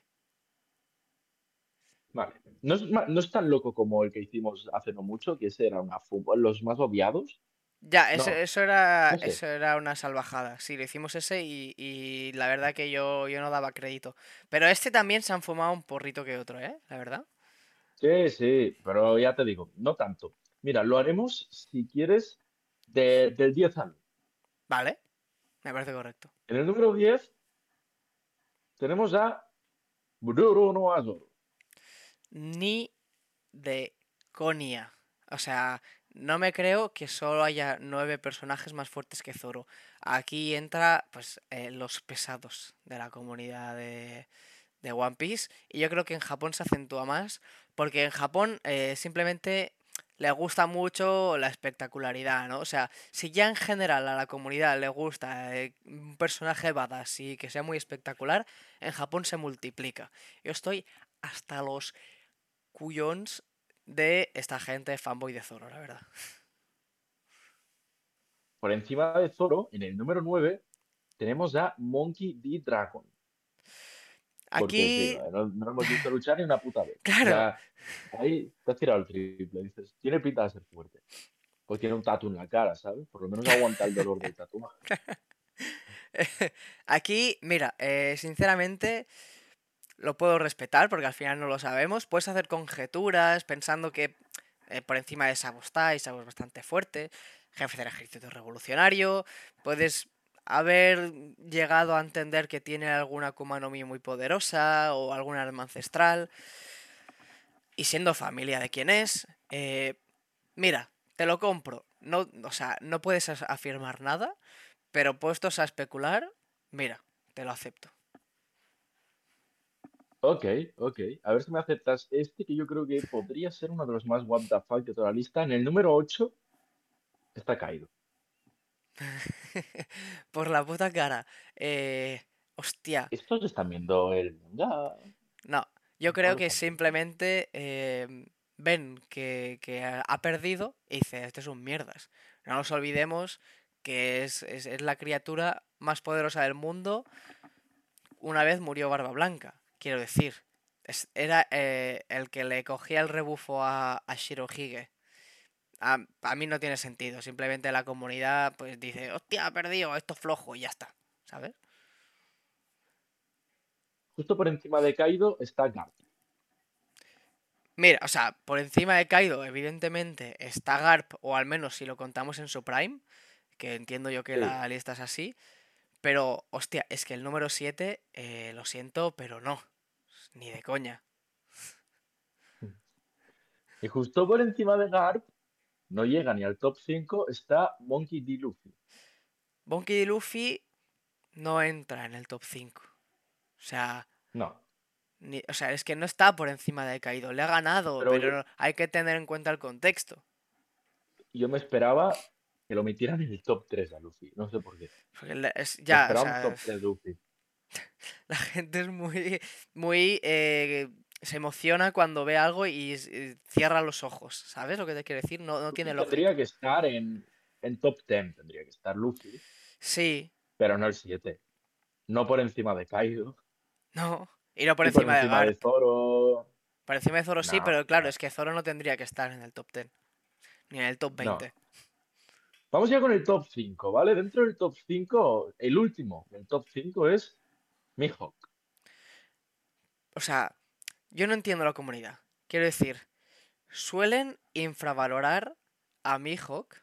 Speaker 1: Vale. No es, no es tan loco como el que hicimos hace no mucho, que ese era una fu- los más obviados.
Speaker 2: Ya, eso,
Speaker 1: No,
Speaker 2: eso era,
Speaker 1: no sé.
Speaker 2: eso era una salvajada. Sí, lo hicimos ese y, y la verdad que yo, yo no daba crédito. Pero este también se han fumado un porrito que otro, ¿eh? La verdad.
Speaker 1: Sí, sí, pero ya te digo, no tanto. Mira, lo haremos si quieres de- del 10 al 1.
Speaker 2: Vale, me parece correcto.
Speaker 1: En el número 10 tenemos a Bruno Azor.
Speaker 2: Ni de conia. O sea, no me creo que solo haya nueve personajes más fuertes que Zoro. Aquí entra, pues, eh, los pesados de la comunidad de, de One Piece. Y yo creo que en Japón se acentúa más. Porque en Japón eh, simplemente le gusta mucho la espectacularidad, ¿no? O sea, si ya en general a la comunidad le gusta eh, un personaje badass y que sea muy espectacular, en Japón se multiplica. Yo estoy hasta los cuyons de esta gente fanboy de Zoro, la verdad.
Speaker 1: Por encima de Zoro, en el número 9, tenemos a Monkey D. Dragon. Porque sí,
Speaker 2: Aquí,
Speaker 1: no, no lo hemos visto luchar ni una puta vez. O
Speaker 2: claro,
Speaker 1: sea, ahí te has tirado el triple. Dices, tiene pinta de ser fuerte. Pues tiene un tatu en la cara, ¿sabes? Por lo menos aguanta el dolor del tatuaje.
Speaker 2: aquí, mira, eh, sinceramente lo puedo respetar porque al final no lo sabemos. Puedes hacer conjeturas pensando que eh, por encima de Sabo está y Sabo es bastante fuerte, jefe del ejército revolucionario. Puedes haber llegado a entender que tiene alguna Akuma no Mi muy poderosa o algún arma ancestral. Y siendo familia de quien es, eh, mira, te lo compro. No, o sea, no puedes afirmar nada, pero puestos a especular, mira, te lo acepto.
Speaker 1: Ok, ok. A ver si me aceptas este, que yo creo que podría ser uno de los más what the fuck de toda la lista. En el número 8 está caído.
Speaker 2: Por la puta cara. Eh, hostia,
Speaker 1: Estos están viendo el manga.
Speaker 2: no. Yo creo que simplemente eh, ven que, que ha ha perdido y dice, este es un mierdas. No nos olvidemos que es, es- es la criatura más poderosa del mundo. Una vez murió Barba Blanca. Quiero decir. era eh, el que le cogía el rebufo a, a Shirohige. A, a, mí no tiene sentido. Simplemente la comunidad pues dice, hostia, ha perdido, esto es flojo y ya está. ¿Sabes?
Speaker 1: Justo por encima de Kaido está Garp.
Speaker 2: Mira, o sea, por encima de Kaido, evidentemente, está Garp, o al menos si lo contamos en su prime, que entiendo yo que la lista es así. Pero, hostia, es que el número 7, eh, lo siento, pero no. Ni de coña.
Speaker 1: Y justo por encima de Garp, no llega ni al top 5, está Monkey D. Luffy.
Speaker 2: Monkey D. Luffy no entra en el top 5. O sea.
Speaker 1: No.
Speaker 2: o sea, es que no está por encima de Kaido. Le ha ganado, pero, hay que tener en cuenta el contexto.
Speaker 1: Yo me esperaba que lo metieran en el top 3 a Luffy. No sé por qué.
Speaker 2: ya, top 3 Luffy. La gente es muy. muy eh, se emociona cuando ve algo y, cierra los ojos. ¿Sabes lo que te quiero decir? No, no tiene
Speaker 1: lógica. Tendría que estar en, en top 10, tendría que estar Luffy.
Speaker 2: Sí.
Speaker 1: Pero no el 7. No por encima de Kaido.
Speaker 2: No, y no por encima, de, Zoro. Por encima de Zoro sí, pero claro, es que Zoro no tendría que estar en el top 10. Ni en el top 20.
Speaker 1: Vamos ya con el top 5, ¿vale? Dentro del top 5, el último del top 5 es Mihawk.
Speaker 2: O sea, yo no entiendo la comunidad. Quiero decir, suelen infravalorar a Mihawk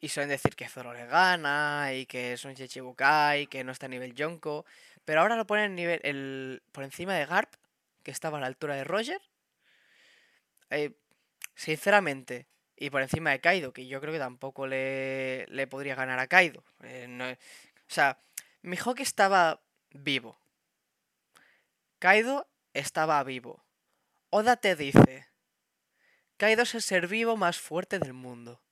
Speaker 2: y suelen decir que Zoro le gana y que es un Chichibukai, que no está a nivel Yonko. Pero ahora lo ponen nivel, el, por encima de Garp, que estaba a la altura de Roger. Eh, sinceramente, y por encima de Kaido, que yo creo que tampoco le, le podría ganar a Kaido. Eh, o sea, Mihawk estaba vivo. Kaido estaba vivo. Oda te dice, Kaido es el ser vivo más fuerte del mundo.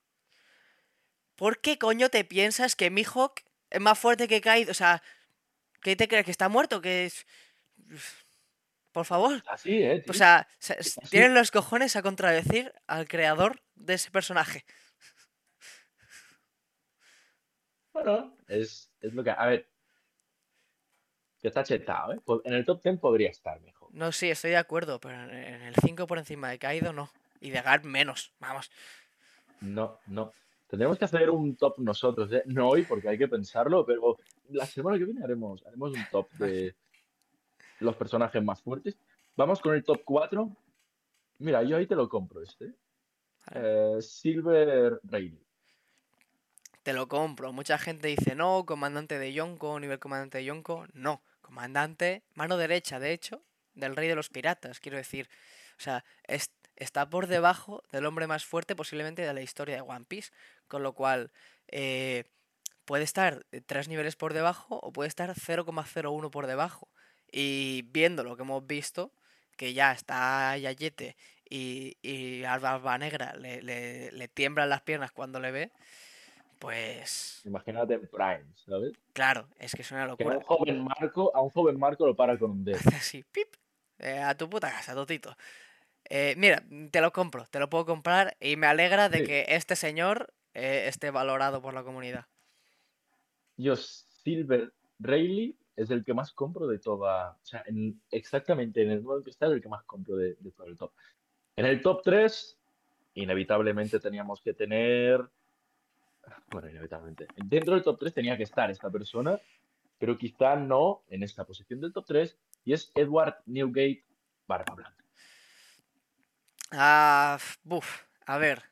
Speaker 2: ¿Por qué coño te piensas que Mihawk es más fuerte que Kaido? O sea, ¿Qué te crees? ¿Que está muerto? Que es... Por favor.
Speaker 1: Así, ¿eh?
Speaker 2: O sea, tienen los cojones a contradecir al creador de ese personaje.
Speaker 1: Bueno, es, lo que... A ver. Que está chetado, ¿eh? En el top 10 podría estar mejor.
Speaker 2: No, sí, estoy de acuerdo, pero en el 5 por encima de Kaido no. Y de Gar menos, vamos.
Speaker 1: No, no. Tendremos que hacer un top nosotros, ¿eh? No hoy, porque hay que pensarlo, pero la semana que viene haremos, haremos un top de los personajes más fuertes. Vamos con el top 4. Mira, yo ahí te lo compro este. Eh, Silver Rayleigh.
Speaker 2: Te lo compro. Mucha gente dice, no, comandante de Yonko, nivel comandante de Yonko. No, comandante, mano derecha, de hecho, del rey de los piratas, quiero decir. O sea, está por debajo del hombre más fuerte posiblemente de la historia de One Piece. Con lo cual, eh, puede estar tres niveles por debajo o puede estar 0,01 por debajo. Y viendo lo que hemos visto, que ya está Yayete y, y Alba Negra le, le, tiemblan las piernas cuando le ve, pues...
Speaker 1: Imagínate en Prime, ¿sabes?
Speaker 2: Claro, es que es una locura.
Speaker 1: a, un joven Marco, a un joven Marco lo para con un dedo.
Speaker 2: Así, pip, eh, a tu puta casa, totito. Eh, mira, te lo compro, te lo puedo comprar y me alegra de que este señor eh, esté valorado por la comunidad.
Speaker 1: Yo, Silver Rayleigh es el que más compro de toda. O sea, exactamente en el modo que está es el que más compro de, todo el top. En el top 3, inevitablemente teníamos que tener. Bueno, inevitablemente. Dentro del top 3 tenía que estar esta persona, pero quizá no en esta posición del top 3, y es Edward Newgate Barba Blanca.
Speaker 2: Ah, buf, a ver.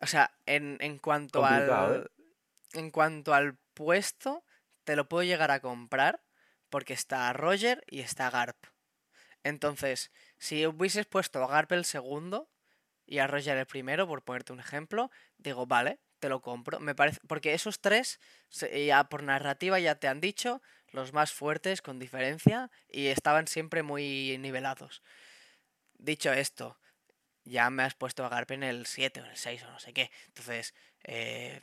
Speaker 2: O sea, en, cuanto al. ¿eh? En cuanto al puesto, te lo puedo llegar a comprar. Porque está Roger y está Garp. Entonces, si hubieses puesto a Garp el segundo y a Roger el primero, por ponerte un ejemplo, digo, vale, te lo compro. Me parece. Porque esos tres, ya por narrativa ya te han dicho, los más fuertes con diferencia. Y estaban siempre muy nivelados. Dicho esto, ya me has puesto a Garp en el 7 o en el 6 o no sé qué. Entonces, eh,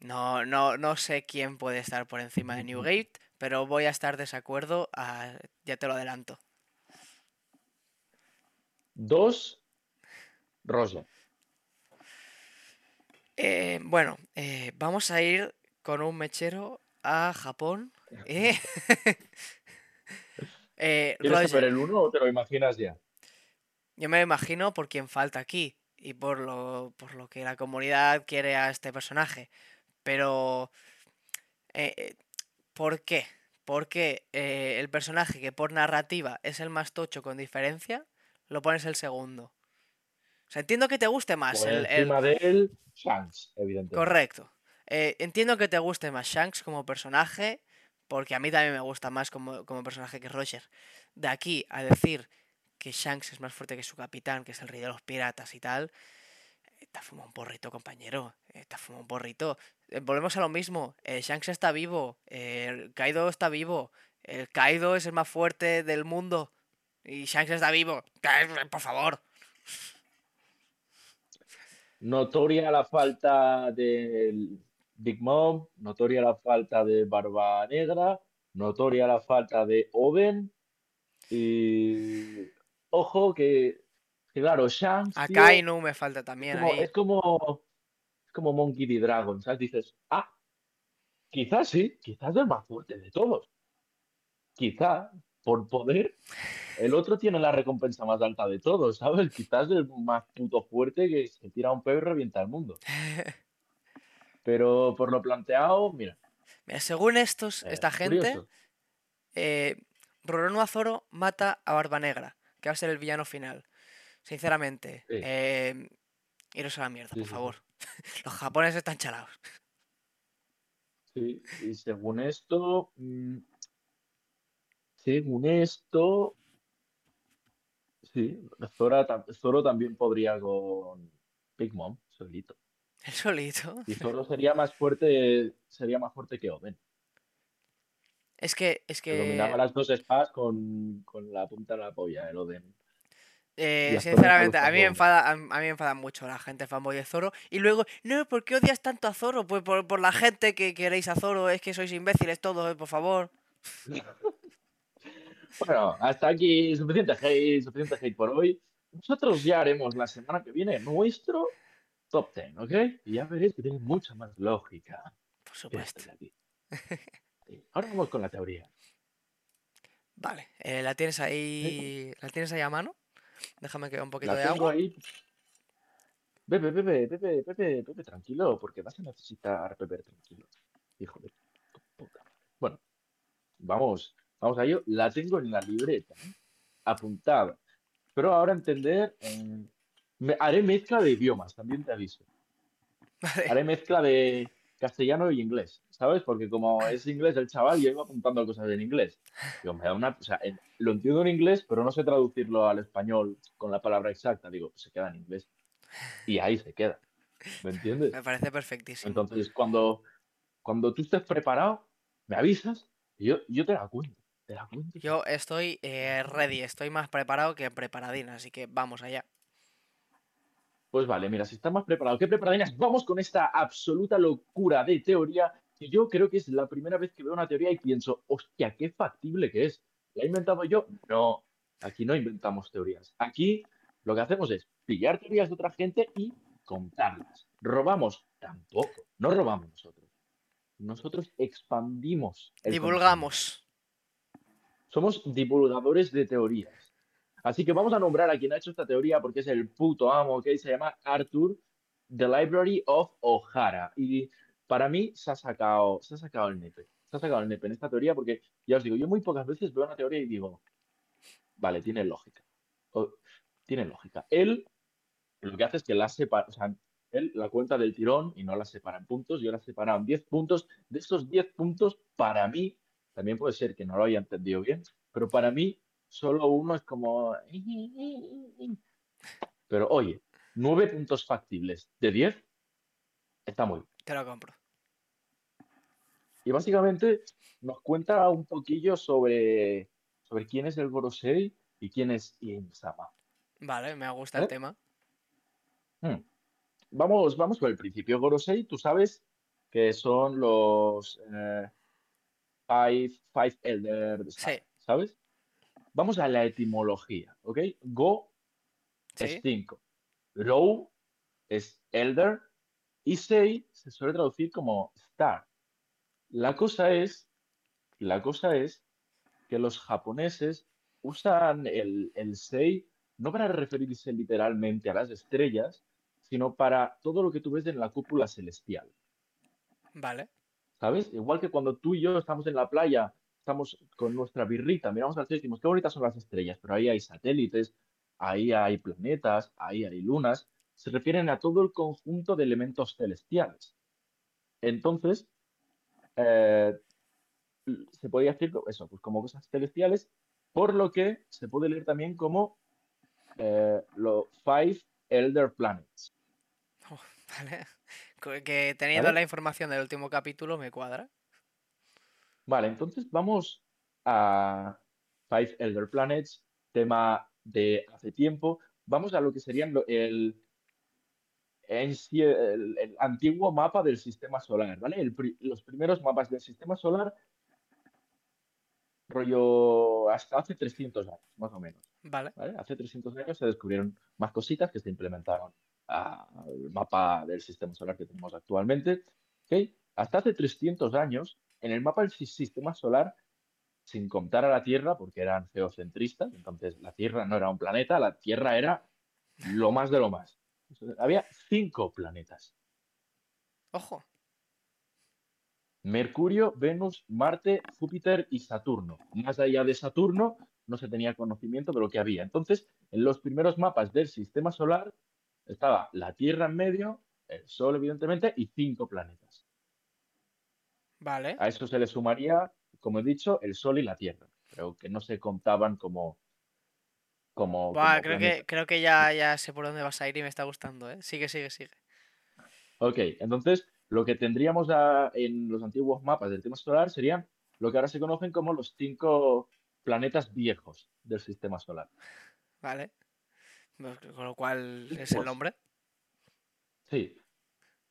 Speaker 2: no, no, no sé quién puede estar por encima de Newgate, pero voy a estar desacuerdo, ya te lo adelanto.
Speaker 1: Dos, Rosa.
Speaker 2: Eh, bueno, eh, vamos a ir con un mechero a Japón. Eh,
Speaker 1: ¿Quieres saber el uno o te lo imaginas ya?
Speaker 2: yo me lo imagino por quien falta aquí y por lo, por lo que la comunidad quiere a este personaje. Pero, ¿por qué? Porque el personaje que por narrativa es el más tocho con diferencia, lo pones el segundo. Sea, entiendo que te guste más
Speaker 1: Por
Speaker 2: el, el-
Speaker 1: encima de él, Shanks, evidentemente.
Speaker 2: Correcto. Eh, entiendo que te guste más Shanks como personaje, porque a mí también me gusta más como, como personaje que Roger. De aquí a decir que Shanks es más fuerte que su capitán, que es el rey de los piratas y tal, eh, te fumado un porrito, compañero. eh, te fumado un porrito. Volvemos a lo mismo. eh, Shanks está vivo. eh, el Kaido está vivo. El Kaido es el más fuerte del mundo. Y Shanks está vivo. Por favor.
Speaker 1: Notoria la falta del Big Mom, notoria la falta de Barba Negra, notoria la falta de Oven. Y ojo que, que claro, Shanks,
Speaker 2: A
Speaker 1: tío,
Speaker 2: Kainu me falta
Speaker 1: es
Speaker 2: también
Speaker 1: como,
Speaker 2: ahí.
Speaker 1: es como, es como Monkey D. Dragon, ¿sabes? Dices, ah, quizás sí, quizás es el más fuerte de todos. Quizá, por poder, el otro tiene la recompensa más alta de todos, ¿sabes? Quizás el más puto fuerte que se tira un pedo y revienta el mundo. Pero por lo planteado, mira,
Speaker 2: Mira, según estos,
Speaker 1: eh,
Speaker 2: esta gente, eh, Roronoa Azoro mata a Barba Negra, que va a ser el villano final. Sinceramente,
Speaker 1: Sí.
Speaker 2: eh, iros a la mierda,
Speaker 1: Sí,
Speaker 2: por
Speaker 1: sí,
Speaker 2: favor. Los japoneses están chalados.
Speaker 1: Sí, y según esto, mm, según esto, sí, Zora Zoro también podría con Big Mom, solito.
Speaker 2: El solito.
Speaker 1: Y Zoro sería más fuerte, sería más fuerte que Oden,
Speaker 2: Es que, es
Speaker 1: que dominaba
Speaker 2: que,
Speaker 1: las dos espadas con, con la punta de la polla, el Oden.
Speaker 2: eh, sinceramente,
Speaker 1: a
Speaker 2: mí me enfada, a, a mí me enfada mucho la gente fanboy de Zoro. Y luego, no, ¿por qué odias tanto a Zoro? Pues por, por la gente que queréis a Zoro, es que sois imbéciles todos, eh, por favor.
Speaker 1: Bueno, hasta aquí suficiente hate, suficiente hate por hoy. Nosotros ya haremos la semana que viene nuestro top 10, ¿ok? Y ya veréis que tiene mucha más lógica.
Speaker 2: Por supuesto.
Speaker 1: Ahora vamos con la teoría.
Speaker 2: Vale, eh, ¿la tienes ahí, la tienes ahí a mano? Déjame que vea un poquito
Speaker 1: La
Speaker 2: de
Speaker 1: tengo
Speaker 2: agua.
Speaker 1: ahí. Bebe, bebe, bebe, bebe, bebe tranquilo, porque vas a necesitar beber tranquilo. Hijo de puta madre. Bueno, vamos, vamos a ello. La tengo en la libreta, ¿eh? apuntada. Pero ahora entender, eh, me- haré mezcla de idiomas, también te aviso.
Speaker 2: Vale.
Speaker 1: Haré mezcla de castellano y inglés, ¿sabes? Porque como es inglés el chaval, yo iba apuntando cosas en inglés. Digo, me da una, o sea, lo entiendo en inglés, pero no sé traducirlo al español con la palabra exacta. Digo, se queda en inglés. Y ahí se queda. ¿Me entiendes?
Speaker 2: Me parece perfectísimo.
Speaker 1: Entonces, cuando, cuando tú estés preparado, me avisas y yo, yo te la cuento. La.
Speaker 2: Yo estoy eh, ready, estoy más preparado que preparadín, así que vamos allá.
Speaker 1: Pues vale, mira, si estás más preparado que preparadinas, vamos con esta absoluta locura de teoría que yo creo que es la primera vez que veo una teoría y pienso, hostia, qué factible que es. ¿La he inventado yo? No, aquí no inventamos teorías. Aquí lo que hacemos es pillar teorías de otra gente y contarlas. ¿Robamos? Tampoco. No robamos nosotros. Nosotros expandimos. el
Speaker 2: Divulgamos.
Speaker 1: Somos divulgadores de teorías. Así que vamos a nombrar a quien ha hecho esta teoría porque es el puto amo, ¿ok? Se llama Arthur, The Library of O'Hara. Y para mí se ha sacado, se ha sacado el nepe. Se ha sacado el nepe en esta teoría porque, ya os digo, yo muy pocas veces veo una teoría y digo, vale, tiene lógica. Tiene lógica. Él lo que hace es que la separa, o sea, él la cuenta del tirón y no la separa en puntos, yo la separa en 10 puntos. De estos 10 puntos, para mí, también puede ser que no lo haya entendido bien, pero para mí solo uno es como... Pero oye, 9 puntos factibles de 10 está muy bien.
Speaker 2: Te lo compro.
Speaker 1: Y básicamente nos cuenta un poquillo sobre, sobre quién es el Gorosei y quién es Insama.
Speaker 2: Vale, me gusta el
Speaker 1: ¿Eh?
Speaker 2: tema.
Speaker 1: Hmm. Vamos, vamos por el principio. Gorosei, tú sabes que son los eh, five, five Elder
Speaker 2: Sí.
Speaker 1: ¿sabes? Vamos a la etimología, ¿ok? Go es
Speaker 2: Sí.
Speaker 1: 5, Rou es Elder y Sei se suele traducir como Star. La cosa es, la cosa es que los japoneses usan el, el sei no para referirse literalmente a las estrellas, sino para todo lo que tú ves en la cúpula celestial.
Speaker 2: Vale.
Speaker 1: ¿Sabes? Igual que cuando tú y yo estamos en la playa, estamos con nuestra birrita, miramos al cielo y decimos, qué bonitas son las estrellas, pero ahí hay satélites, ahí hay planetas, ahí hay lunas, se refieren a todo el conjunto de elementos celestiales. Entonces, eh, se podría decir eso, pues como cosas celestiales, por lo que se puede leer también como eh, los Five Elder Planets.
Speaker 2: Oh, vale. Que teniendo la información del último capítulo me cuadra.
Speaker 1: Vale, entonces vamos a Five Elder Planets, tema de hace tiempo. Vamos a lo que serían el, el, antiguo mapa del sistema solar, ¿vale? los primeros mapas del sistema solar, rollo hasta hace 300 años, más o menos.
Speaker 2: Vale.
Speaker 1: Hace 300 años se descubrieron más cositas que se implementaron al mapa del sistema solar que tenemos actualmente. ¿okay? Hasta hace 300 años, en el mapa del sistema solar, sin contar a la Tierra, porque eran geocentristas, entonces la Tierra no era un planeta, la Tierra era lo más de lo más. Había cinco planetas.
Speaker 2: Ojo.
Speaker 1: Mercurio, Venus, Marte, Júpiter y Saturno. Más allá de Saturno no se tenía conocimiento de lo que había. Entonces, en los primeros mapas del sistema solar estaba la Tierra en medio, el Sol evidentemente y cinco planetas.
Speaker 2: Vale.
Speaker 1: A eso se le sumaría, como he dicho, el Sol y la Tierra, pero que no se contaban como como,
Speaker 2: creo, que, creo que ya, ya sé por dónde vas a ir y me está gustando, ¿eh? Sigue, sigue, sigue.
Speaker 1: Ok, entonces lo que tendríamos en los antiguos mapas del sistema solar serían lo que ahora se conocen como los cinco planetas viejos del sistema solar.
Speaker 2: Vale. Con lo cual es el pues nombre.
Speaker 1: Sí.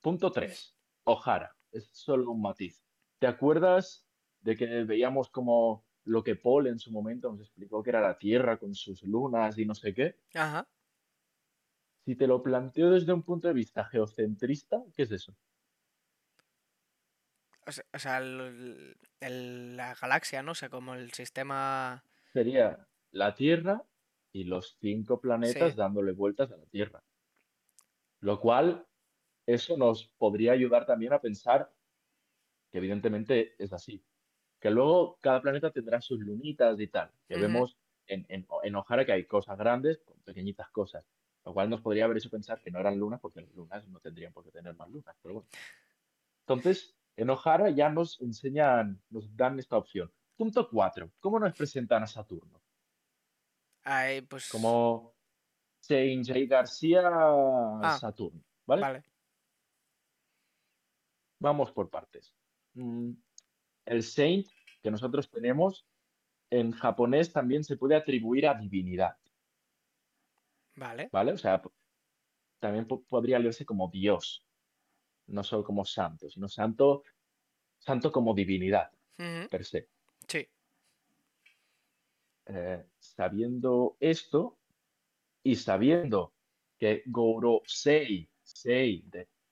Speaker 1: Punto 3. Ojara. Es solo un matiz. ¿Te acuerdas de que veíamos como lo que Paul en su momento nos explicó que era la Tierra con sus lunas y no sé qué.
Speaker 2: Ajá.
Speaker 1: Si te lo planteo desde un punto de vista geocentrista, ¿qué es eso?
Speaker 2: O sea, la galaxia, ¿no? O sea, como el sistema...
Speaker 1: Sería la Tierra y los cinco planetas dándole vueltas a la Tierra. Lo cual, eso nos podría ayudar también a pensar que evidentemente es así que luego cada planeta tendrá sus lunitas y tal, que vemos en, en, Ojara que hay cosas grandes con pequeñitas cosas, lo cual nos podría haber hecho pensar que no eran lunas porque las lunas no tendrían por qué tener más lunas, pero bueno. Entonces, en Ojara ya nos enseñan, nos dan esta opción. Punto 4. ¿Cómo nos presentan a Saturno?
Speaker 2: Ay, pues...
Speaker 1: Como Saint J. García ah, Saturno, ¿vale?
Speaker 2: Vale.
Speaker 1: Vamos por partes. Mm, el Saint que nosotros tenemos en japonés también se puede atribuir a divinidad.
Speaker 2: Vale.
Speaker 1: ¿Vale? O sea, también podría leerse como Dios, no solo como santo, sino santo, santo como divinidad, per se.
Speaker 2: Sí.
Speaker 1: Eh, sabiendo esto y sabiendo que Gorosei, sei,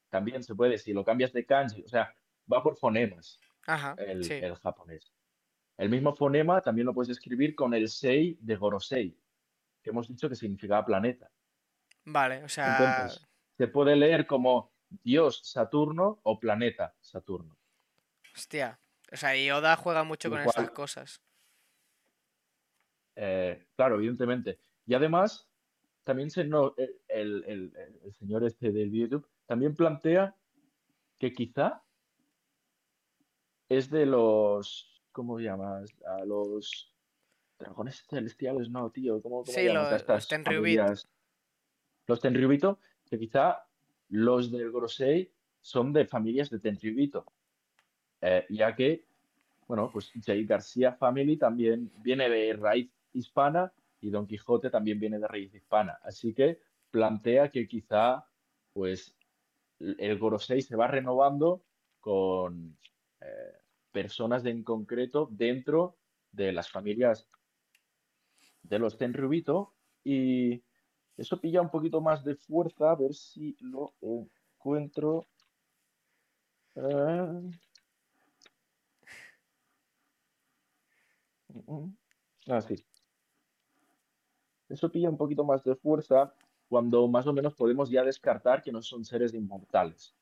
Speaker 1: también se puede, si lo cambias de kanji, o sea, va por fonemas el, japonés. El mismo fonema también lo puedes escribir con el sei de Gorosei, que hemos dicho que significaba planeta.
Speaker 2: Vale, o sea.
Speaker 1: se puede leer como Dios Saturno o planeta Saturno.
Speaker 2: Hostia. O sea, Yoda juega mucho con estas cosas.
Speaker 1: Eh, claro, evidentemente. Y además, también se no, el, el señor este del YouTube también plantea que quizá es de los. ¿Cómo llamas? A los dragones celestiales, no, tío. ¿Cómo, cómo
Speaker 2: sí,
Speaker 1: llamas
Speaker 2: los Tenryubito.
Speaker 1: Los Tenryubito, que quizá los del Gorosei son de familias de Tenryubito. Eh, ya que, bueno, pues Jay García Family también viene de raíz hispana y Don Quijote también viene de raíz hispana. Así que plantea que quizá, pues, el Gorosei se va renovando con eh, personas en concreto dentro de las familias de los Tenryubito y eso pilla un poquito más de fuerza, a ver si lo encuentro. Eh, Mm, Ah, sí. Eso pilla un poquito más de fuerza cuando más o menos podemos ya descartar que no son seres inmortales,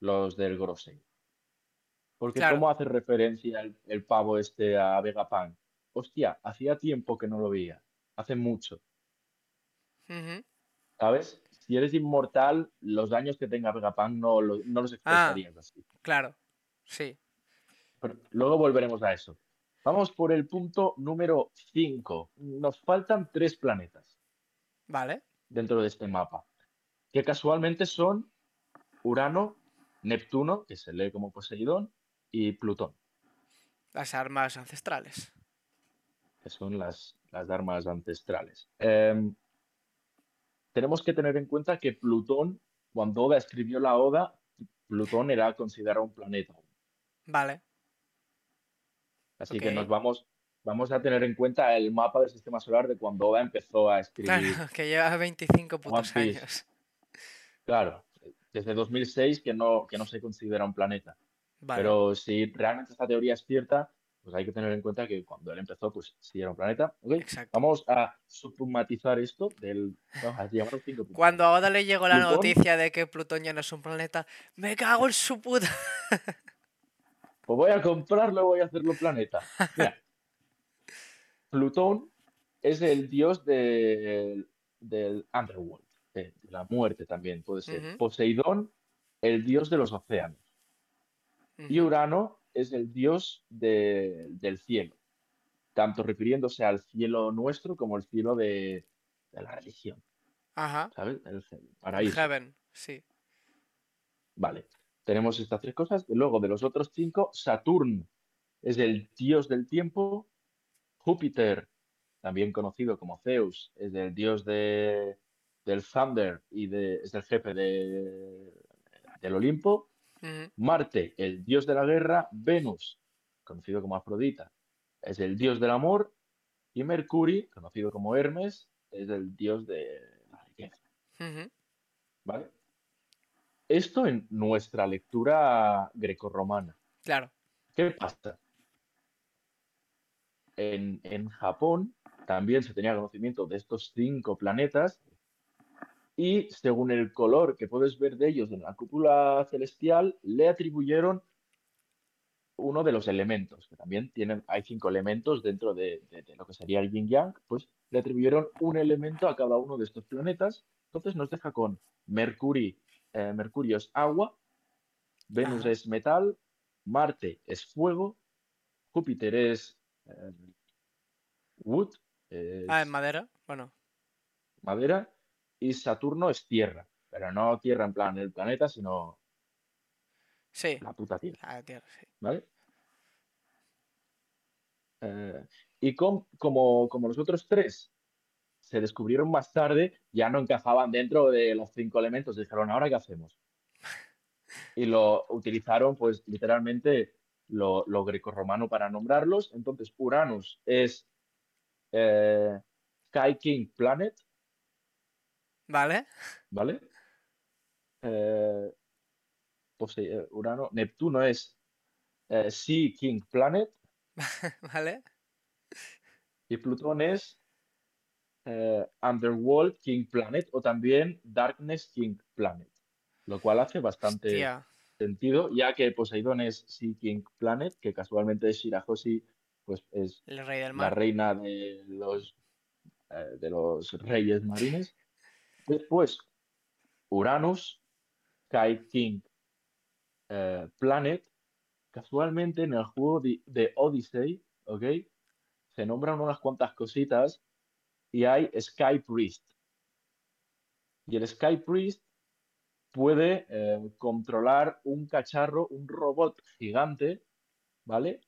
Speaker 1: los del Grossein. Porque
Speaker 2: Claro.
Speaker 1: ¿cómo hace referencia el, el pavo este a Vegapunk? Hostia, hacía tiempo que no lo veía, hace mucho. ¿sabes? Si eres inmortal, los daños que tenga Vegapunk no, lo- no los
Speaker 2: Ah.
Speaker 1: expresarías así.
Speaker 2: Claro. Sí.
Speaker 1: Pero luego volveremos a eso. Vamos por el punto número 5. Nos faltan tres planetas
Speaker 2: Vale.
Speaker 1: dentro de este mapa, que casualmente son Urano, Neptuno, que se lee como Poseidón, y Plutón,
Speaker 2: Las armas ancestrales.
Speaker 1: que son las, las armas ancestrales. Em, tenemos que tener en cuenta que Plutón, cuando Oda escribió la Oda, Plutón era considerado un planeta.
Speaker 2: Vale.
Speaker 1: Así que nos vamos, vamos a tener en cuenta el mapa del sistema solar de cuando Oda empezó a
Speaker 2: Claro,
Speaker 1: escribir.
Speaker 2: que lleva 25
Speaker 1: One
Speaker 2: putos años.
Speaker 1: Claro, desde 2006 que no, que no se considera un planeta.
Speaker 2: Vale.
Speaker 1: Pero si realmente esta teoría es cierta, pues hay que tener en cuenta que cuando él empezó, pues sí era un planeta. ¿ok?
Speaker 2: Exacto.
Speaker 1: Vamos a submatizar esto del. Vamos a.
Speaker 2: Cuando a Oda le llegó la
Speaker 1: Plutón.
Speaker 2: noticia de que Plutón ya no es un planeta, me cago en su puta.
Speaker 1: Pues voy a comprarlo, voy a hacerlo planeta. Mira, Plutón es el dios del, del Underworld, de, de la muerte también puede ser. Poseidón, el dios de los océanos. Y. Urano es el dios de- del cielo, tanto refiriéndose al cielo nuestro como el cielo de, de la religión,
Speaker 2: Ajá.
Speaker 1: ¿sabes? El, el
Speaker 2: El
Speaker 1: paraíso.
Speaker 2: Heaven, sí.
Speaker 1: Vale, tenemos estas tres cosas. Luego de los otros cinco, Saturno es el dios del tiempo, Júpiter, también conocido como Zeus, es el dios de, del Thunder y de, es el jefe de, del Olimpo. Marte, el dios de la guerra, Venus, conocido como Afrodita, es el dios del amor, y Mercury, conocido como Hermes, es el dios de la riqueza. ¿Vale? Esto en nuestra lectura grecorromana.
Speaker 2: Claro.
Speaker 1: ¿Qué pasa? En, en Japón también se tenía conocimiento de estos cinco planetas y según el color que puedes ver de ellos en la cúpula celestial, le atribuyeron uno de los elementos, que también tienen, hay cinco elementos dentro de, de- de lo que sería el yin yang, pues le atribuyeron un elemento a cada uno de estos planetas. Entonces nos deja con Mercurio, eh, Mercurio es agua, Venus
Speaker 2: Ajá.
Speaker 1: es metal, Marte es fuego, Júpiter es eh, wood,
Speaker 2: Ah, en
Speaker 1: es
Speaker 2: madera. Bueno.
Speaker 1: madera, y Saturno es tierra, pero no tierra en plan el planeta, sino
Speaker 2: Sí.
Speaker 1: la puta tierra,
Speaker 2: Ah, tierra, sí.
Speaker 1: ¿vale? Eh, y com- como, como los otros tres se descubrieron más tarde, ya no encajaban dentro de los cinco elementos. Dijeron, ¿ahora qué hacemos? Y lo utilizaron, pues, literalmente lo, lo grecorromano para nombrarlos. Entonces, Uranus es eh, Sky King Planet,
Speaker 2: Vale.
Speaker 1: ¿vale? Eh, Pose- eh, Urano, Neptuno es eh, Sea King Planet
Speaker 2: Vale.
Speaker 1: y Plutón es eh, Underworld King Planet o también Darkness King Planet, lo cual hace bastante
Speaker 2: Hostia.
Speaker 1: sentido, ya que Poseidón es Sea King Planet, que casualmente Shirahoshi pues, es
Speaker 2: El rey del
Speaker 1: la
Speaker 2: mar.
Speaker 1: reina de los, eh, de los reyes marines. Después, Uranus, Sky King eh, Planet, casualmente en el juego de, de Odyssey, ¿ok? Se nombran unas cuantas cositas y hay Sky Priest. Y el Sky Priest puede eh, controlar un cacharro, un robot gigante, ¿vale?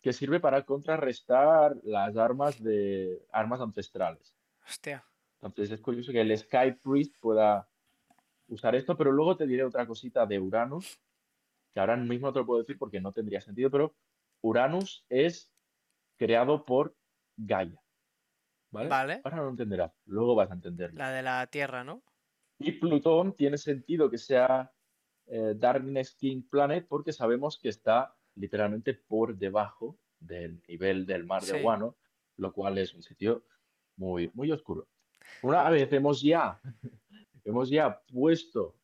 Speaker 1: Que sirve para contrarrestar las armas de armas ancestrales.
Speaker 2: Hostia.
Speaker 1: Entonces es curioso que el Sky Priest pueda usar esto, pero luego te diré otra cosita de Uranus, que ahora mismo no te lo puedo decir porque no tendría sentido, pero Uranus es creado por Gaia. ¿Vale?
Speaker 2: Vale.
Speaker 1: Ahora no lo entenderás, luego vas a entenderlo.
Speaker 2: La de la tierra, ¿no?
Speaker 1: Y Plutón tiene sentido que sea eh, Darkness King Planet porque sabemos que está literalmente por debajo del nivel del mar de. Guano, lo cual es un sitio muy, muy oscuro. Una vez hemos ya, hemos ya puesto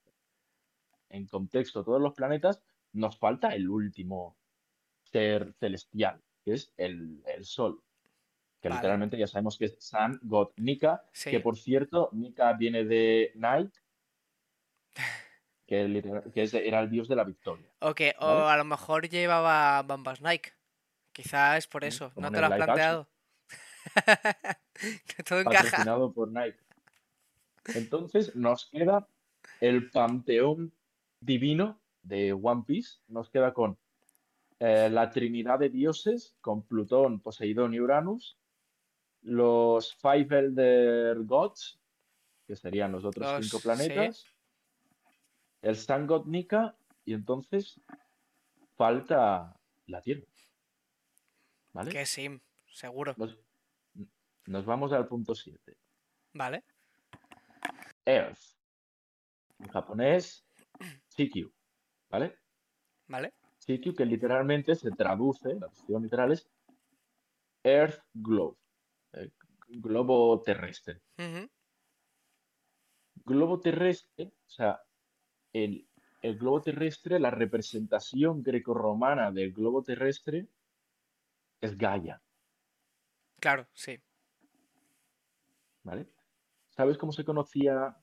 Speaker 1: en contexto todos los planetas, nos falta el último ser celestial, que es el, el Sol, que
Speaker 2: Vale.
Speaker 1: literalmente ya sabemos que es Sun God Nika,
Speaker 2: Sí.
Speaker 1: que por cierto, Nika viene de Nike, que, literal- que es- era el dios de la victoria.
Speaker 2: Ok, o a lo mejor llevaba Bambas Nike. Quizá es por eso. ¿No te lo has planteado? Que Todo encaja.
Speaker 1: por Nike. Entonces nos queda el panteón divino de One Piece. Nos queda con eh, la trinidad de dioses, con Plutón, Poseidón y Uranus. Los Five Elder Gods, que serían los otros
Speaker 2: Los-
Speaker 1: cinco
Speaker 2: sí.
Speaker 1: planetas. El Sun God Nika. Y entonces falta la Tierra. ¿Vale?
Speaker 2: Que sí, seguro.
Speaker 1: Nos, nos vamos al punto 7.
Speaker 2: Vale.
Speaker 1: Earth. En japonés, Chikyu. ¿Vale?
Speaker 2: Vale.
Speaker 1: Chikyu que literalmente se traduce, la traducción literal es Earth Globe. Globo terrestre. Globo terrestre, o sea, el, el globo terrestre, la representación grecorromana del globo terrestre es Gaia.
Speaker 2: Claro, sí.
Speaker 1: ¿Vale? ¿Sabes cómo se conocía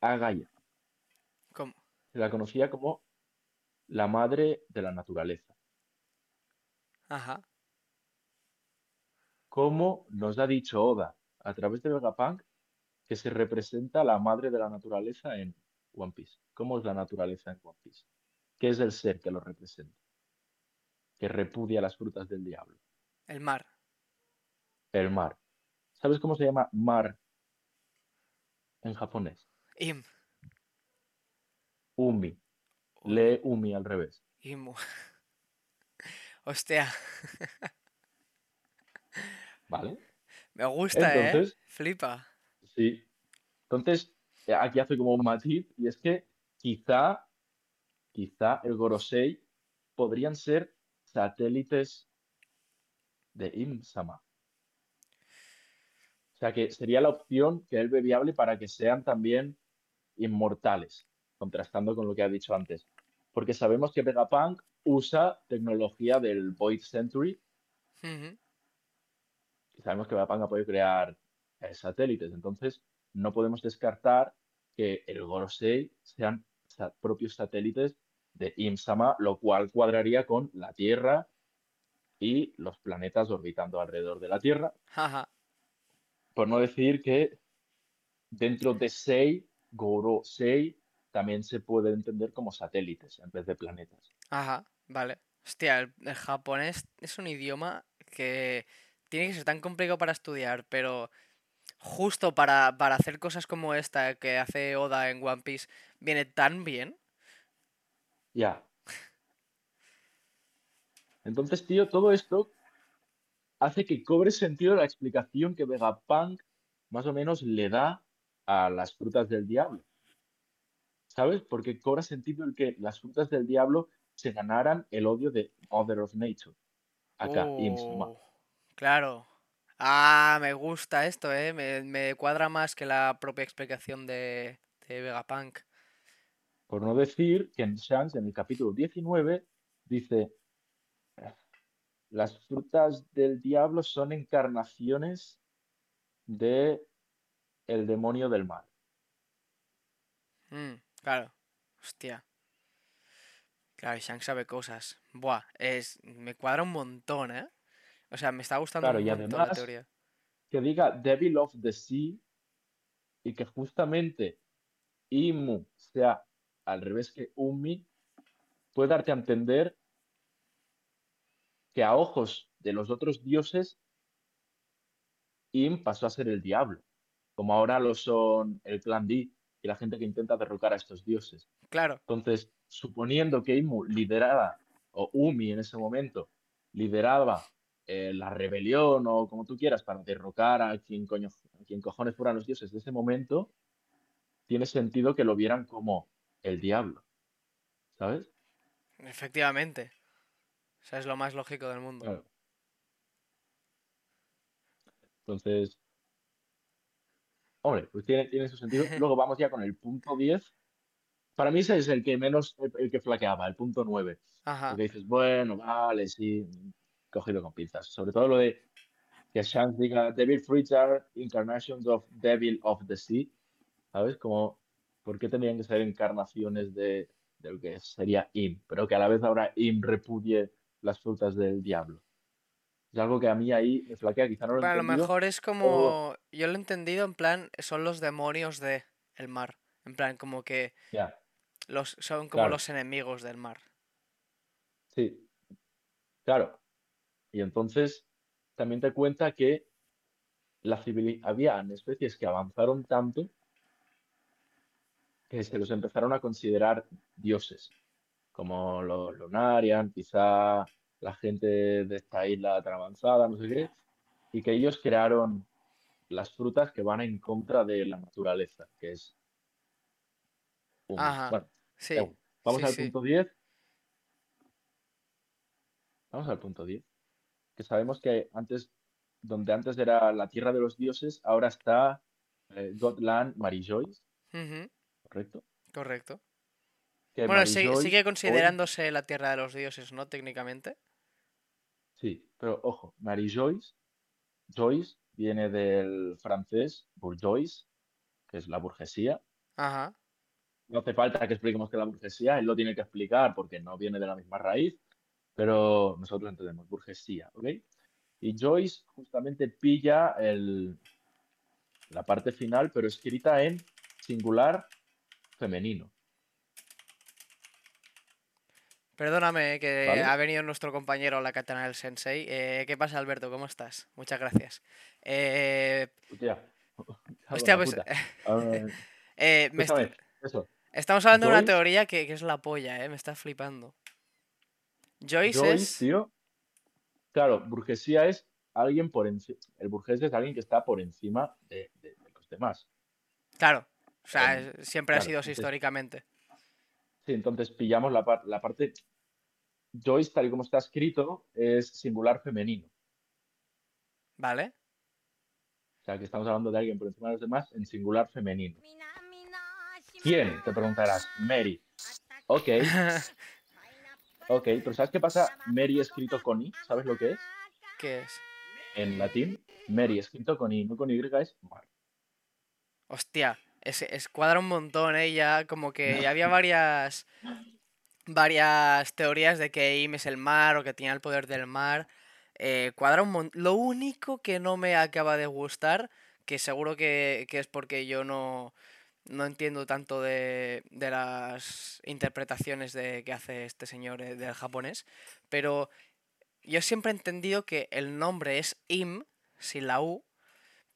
Speaker 1: a Gaia?
Speaker 2: ¿Cómo?
Speaker 1: Se la conocía como la madre de la naturaleza.
Speaker 2: Ajá.
Speaker 1: Como nos ha dicho Oda a través de Vegapunk, que se representa la madre de la naturaleza en One Piece. ¿Cómo es la naturaleza en One Piece? ¿Qué es el ser que lo representa? Que repudia las frutas del diablo.
Speaker 2: El mar.
Speaker 1: El mar. ¿Sabes cómo se llama mar en japonés?
Speaker 2: Im.
Speaker 1: Umi. Lee Umi al revés.
Speaker 2: Imu. Hostia,
Speaker 1: ¿Vale?
Speaker 2: me gusta, ¿eh?
Speaker 1: Entonces,
Speaker 2: Flipa.
Speaker 1: Sí. Entonces, eh, aquí hace como un matiz y es que quizá, quizá el Gorosei podrían ser satélites de Im-sama. O sea que sería la opción que él ve viable para que sean también inmortales, contrastando con lo que ha dicho antes. Porque sabemos que Vegapunk usa tecnología del Void Century sabemos que ha podido crear eh, satélites, entonces no podemos descartar que el Gorosei sean propios satélites de Im-sama, lo cual cuadraría con la Tierra y los planetas orbitando alrededor de la Tierra,
Speaker 2: Ajá.
Speaker 1: por no decir que dentro de Sei, Gorosei también se puede entender como satélites en vez de planetas.
Speaker 2: Ajá. Vale. Hostia, el, el japonés es un idioma que tiene que ser tan complicado para estudiar, pero justo para, para hacer cosas como esta que hace Oda en One Piece, viene tan bien.
Speaker 1: Ya. Entonces, tío, todo esto hace que cobre sentido la explicación que Vegapunk más o menos le da a las frutas del diablo. ¿Sabes? Porque cobra sentido el que las frutas del diablo se ganaran el odio de Mother of Nature. Acá.
Speaker 2: Oh, claro. Ah, me gusta esto, ¿eh? Me, me cuadra más que la propia explicación de, de Vegapunk.
Speaker 1: Por no decir que en Shanks, en el capítulo 19, dice, las frutas del diablo son encarnaciones de el demonio del mar.
Speaker 2: Mm, claro. Hostia. Claro, Shanks sabe cosas. Buah, es, me cuadra un montón, ¿eh? O sea, me está gustando
Speaker 1: Claro,
Speaker 2: un
Speaker 1: y
Speaker 2: la teoría.
Speaker 1: que diga Devil of the Sea y que justamente Imu sea al revés que Umi, puede darte a entender que a ojos de los otros dioses, Im pasó a ser el diablo, como ahora lo son el clan D y la gente que intenta derrocar a estos dioses.
Speaker 2: Claro.
Speaker 1: Entonces, suponiendo que Imu lideraba, o Umi en ese momento, lideraba eh, la rebelión o como tú quieras para derrocar a quien, coño, a quien cojones fueran los dioses de ese momento, tiene sentido que lo vieran como el diablo. ¿Sabes?
Speaker 2: Efectivamente. O sea, es lo más lógico del mundo.
Speaker 1: Claro. Entonces, hombre, pues tiene, tiene su sentido. Luego vamos ya con el punto 10. Para mí ese es el que menos, el, el que flaqueaba, el punto 9.
Speaker 2: Ajá.
Speaker 1: Porque dices, bueno, vale, sí, cogido con pinzas. Sobre todo lo de que Shanks diga Devil Fruits are incarnations of Devil of the Sea. ¿Sabes? Como, ¿por qué tendrían que ser encarnaciones de, de lo que sería Im? Pero que a la vez ahora Im repudie las frutas del diablo. Es algo que a mí ahí me flaquea, quizá no lo
Speaker 2: Bueno, a lo mejor es
Speaker 1: o-
Speaker 2: como. Yo lo he entendido en plan, son los demonios de el mar. En plan, como que los, son como
Speaker 1: claro,
Speaker 2: los enemigos del mar.
Speaker 1: sí, claro. Y entonces también te cuenta que la habían especies que avanzaron tanto que se los empezaron a considerar dioses, como los Lunarian, quizá la gente de esta isla tan avanzada, no sé qué, y que ellos crearon las frutas que van en contra de la naturaleza, que es.
Speaker 2: Ajá.
Speaker 1: Bueno,
Speaker 2: Sí.
Speaker 1: Vamos
Speaker 2: sí,
Speaker 1: al
Speaker 2: sí.
Speaker 1: punto 10. Vamos al punto 10. Sabemos que antes, donde antes era la tierra de los dioses, ahora está eh, Godland Marie-Joyce,
Speaker 2: Ujú,
Speaker 1: ¿correcto?
Speaker 2: correcto.
Speaker 1: Que
Speaker 2: Bueno, sigue
Speaker 1: hoy
Speaker 2: considerándose la tierra de los dioses, ¿no? Técnicamente.
Speaker 1: Sí, pero ojo, Mary Joyce, viene del francés bourgeois, que es la burguesía.
Speaker 2: Ajá.
Speaker 1: No hace falta que expliquemos que la burguesía, él lo tiene que explicar porque no viene de la misma raíz, pero nosotros entendemos burguesía, ¿ok? Y Joyce justamente pilla el, la parte final, pero escrita en singular femenino,
Speaker 2: Perdóname, eh, que
Speaker 1: ¿vale?
Speaker 2: ha venido nuestro compañero la katana del sensei. Eh, ¿qué pasa, Alberto? ¿Cómo estás? Muchas gracias. Eh,
Speaker 1: Hostia,
Speaker 2: hostia, pues. eh, me est-
Speaker 1: escúchame, eso.
Speaker 2: estamos hablando de una teoría que, que es la polla, ¿eh? Me está flipando. Joyce
Speaker 1: Joyce,
Speaker 2: es.
Speaker 1: tío, Claro, burguesía es alguien por encima. El burgués es alguien que está por encima de, de- de los demás.
Speaker 2: Claro. O sea, es- siempre ha sido así
Speaker 1: entonces,
Speaker 2: históricamente.
Speaker 1: sí, entonces pillamos la, par- la parte. Joyce, tal y como está escrito, es singular femenino.
Speaker 2: ¿Vale?
Speaker 1: O sea, que estamos hablando de alguien por encima de los demás en singular femenino. ¿Quién? Te preguntarás. Mary. Ok, ok, pero ¿sabes qué pasa? Mary escrito con I, ¿sabes lo que es?
Speaker 2: ¿Qué es?
Speaker 1: En latín, Mary escrito con I, no con Y, es mar.
Speaker 2: Hostia, es, es cuadra un montón, ¿eh? Ya como que ya había varias varias teorías de que Im es el mar o que tiene el poder del mar. Eh, cuadra un montón. Lo único que no me acaba de gustar, que seguro que, que es porque yo no, no entiendo tanto de, de las interpretaciones de, que hace este señor eh, del japonés, pero yo siempre he entendido que el nombre es Im, sin la U,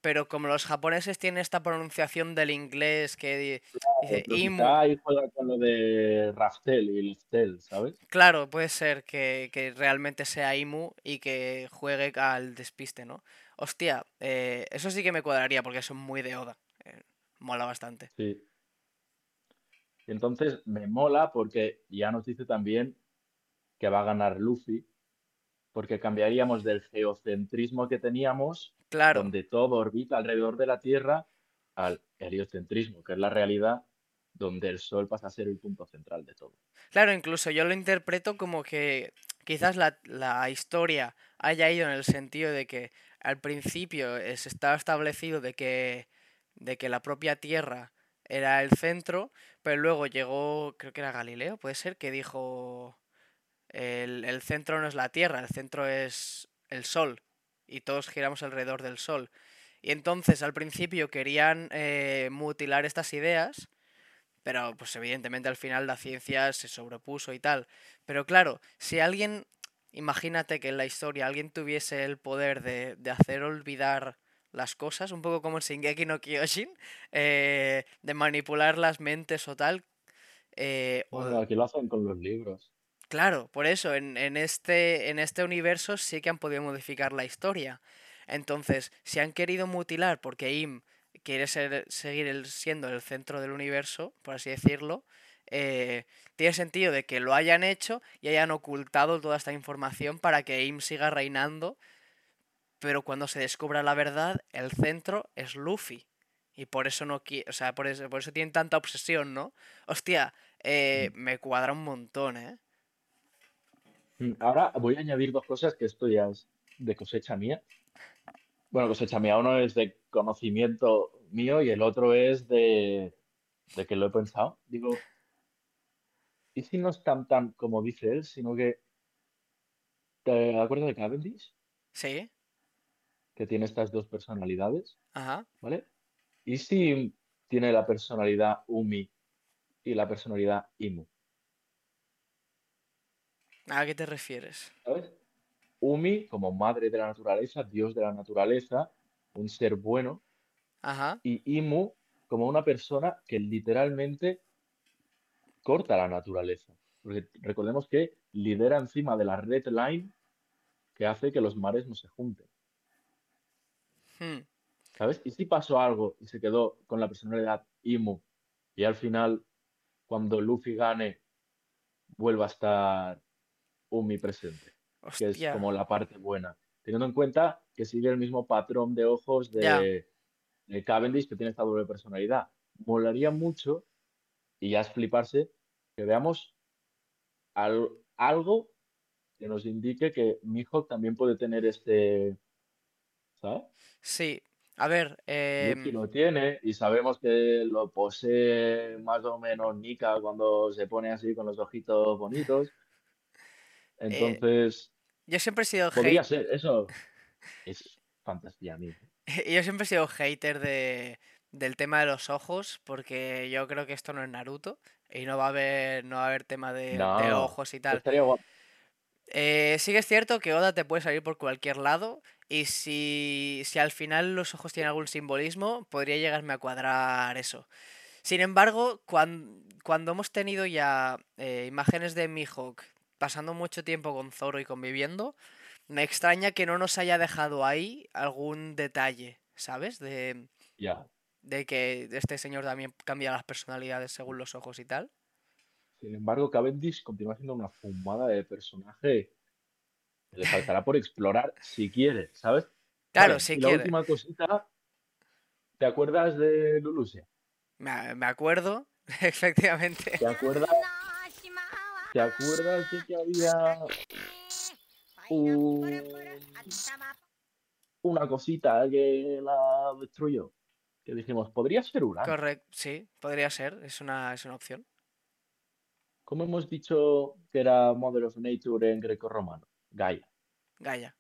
Speaker 2: pero como los japoneses tienen esta pronunciación del inglés que di- dice Imu,
Speaker 1: quizá ahí juega con lo de Raftel y ¿sabes?
Speaker 2: claro, puede ser que, que realmente sea Imu y que juegue al despiste, ¿no? Hostia, eh, eso sí que me cuadraría porque son muy de Oda. Mola bastante.
Speaker 1: Sí. Y entonces me mola porque ya nos dice también que va a ganar Luffy, porque cambiaríamos del geocentrismo que teníamos,
Speaker 2: Claro,
Speaker 1: donde todo orbita alrededor de la Tierra, al heliocentrismo, que es la realidad donde el Sol pasa a ser el punto central de todo.
Speaker 2: claro, incluso yo lo interpreto como que quizás la, la historia haya ido en el sentido de que al principio se estaba establecido de que, de que la propia Tierra era el centro, pero luego llegó, creo que era Galileo, puede ser, que dijo el, el centro no es la Tierra, el centro es el Sol y todos giramos alrededor del Sol. Y entonces al principio querían eh, mutilar estas ideas, pero pues evidentemente al final la ciencia se sobrepuso y tal. Pero claro, si alguien, imagínate que en la historia alguien tuviese el poder de, de hacer olvidar las cosas, un poco como en Shingeki no Kyojin, eh, de manipular las mentes o tal, eh, o-
Speaker 1: aquí lo hacen con los libros.
Speaker 2: Claro, por eso, en, en este, en este universo sí que han podido modificar la historia. Entonces, si han querido mutilar porque Im quiere ser, seguir el- siendo el centro del universo, por así decirlo, eh, tiene sentido de que lo hayan hecho y hayan ocultado toda esta información para que Im siga reinando pero cuando se descubra la verdad, el centro es Luffy. Y por eso no quiere, o sea, por eso, por eso tienen tanta obsesión, ¿no? Hostia, eh, me cuadra un montón, ¿eh?
Speaker 1: Mm, Ahora voy a añadir dos cosas que esto ya es de cosecha mía. Bueno, cosecha mía, uno es de conocimiento mío y el otro es de, de que lo he pensado. Digo, ¿y si no es tan tan como dice él, sino que te acuerdas de Cavendish?
Speaker 2: Sí,
Speaker 1: Que tiene estas dos personalidades,
Speaker 2: ajá.
Speaker 1: ¿vale? ¿Y si tiene la personalidad Umi y la personalidad Imu?
Speaker 2: ¿A qué te refieres?
Speaker 1: ¿Sabes? Umi como madre de la naturaleza, dios de la naturaleza, un ser bueno,
Speaker 2: Ajá.
Speaker 1: y Imu como una persona que literalmente corta la naturaleza. Porque recordemos que lidera encima de la red line que hace que los mares no se junten.
Speaker 2: Hmm.
Speaker 1: ¿Sabes? Y si pasó algo y se quedó con la personalidad Imu y al final, cuando Luffy gane, vuelva a estar Umi presente, que es
Speaker 2: Hostia.
Speaker 1: como la parte buena. Teniendo en cuenta que sigue el mismo patrón de ojos de, de Cavendish, que tiene esta doble personalidad. Molaría mucho, y ya es fliparse, que veamos al- algo que nos indique que Mihawk también puede tener este, ¿sabes?
Speaker 2: Sí. A ver, em,
Speaker 1: lo tiene y sabemos que lo posee más o menos Nika cuando se pone así con los ojitos bonitos.
Speaker 2: eh,
Speaker 1: Entonces,
Speaker 2: yo siempre he sido
Speaker 1: podría
Speaker 2: hate,
Speaker 1: ser, eso es fantasía mía.
Speaker 2: yo siempre he sido hater de, del tema de los ojos, porque yo creo que esto no es Naruto y no va a haber, no va a haber tema de, ojos y tal.
Speaker 1: estaría guapo.
Speaker 2: Eh, sí que es cierto que Oda te puede salir por cualquier lado y si, si al final los ojos tienen algún simbolismo, podría llegarme a cuadrar eso. Sin embargo, cuan- cuando, hemos tenido ya eh, imágenes de Mihawk pasando mucho tiempo con Zoro y conviviendo, me extraña que no nos haya dejado ahí algún detalle, ¿sabes? De, de que este señor también cambia las personalidades según los ojos y tal.
Speaker 1: Sin embargo, Cavendish continúa siendo una fumada de personaje le faltará por explorar si quiere, ¿sabes?
Speaker 2: Claro,
Speaker 1: Vale,
Speaker 2: si
Speaker 1: y la última cosita, ¿te acuerdas de Lulusia?
Speaker 2: Me, me acuerdo, efectivamente.
Speaker 1: ¿Te acuerdas, te acuerdas de que había un- una cosita que la destruyó? Que dijimos, podría ser Urano.
Speaker 2: Correcto, sí, podría ser, es una, es una opción.
Speaker 1: ¿Cómo hemos dicho que era Mother of Nature en greco-romano? Gaia.
Speaker 2: Gaia.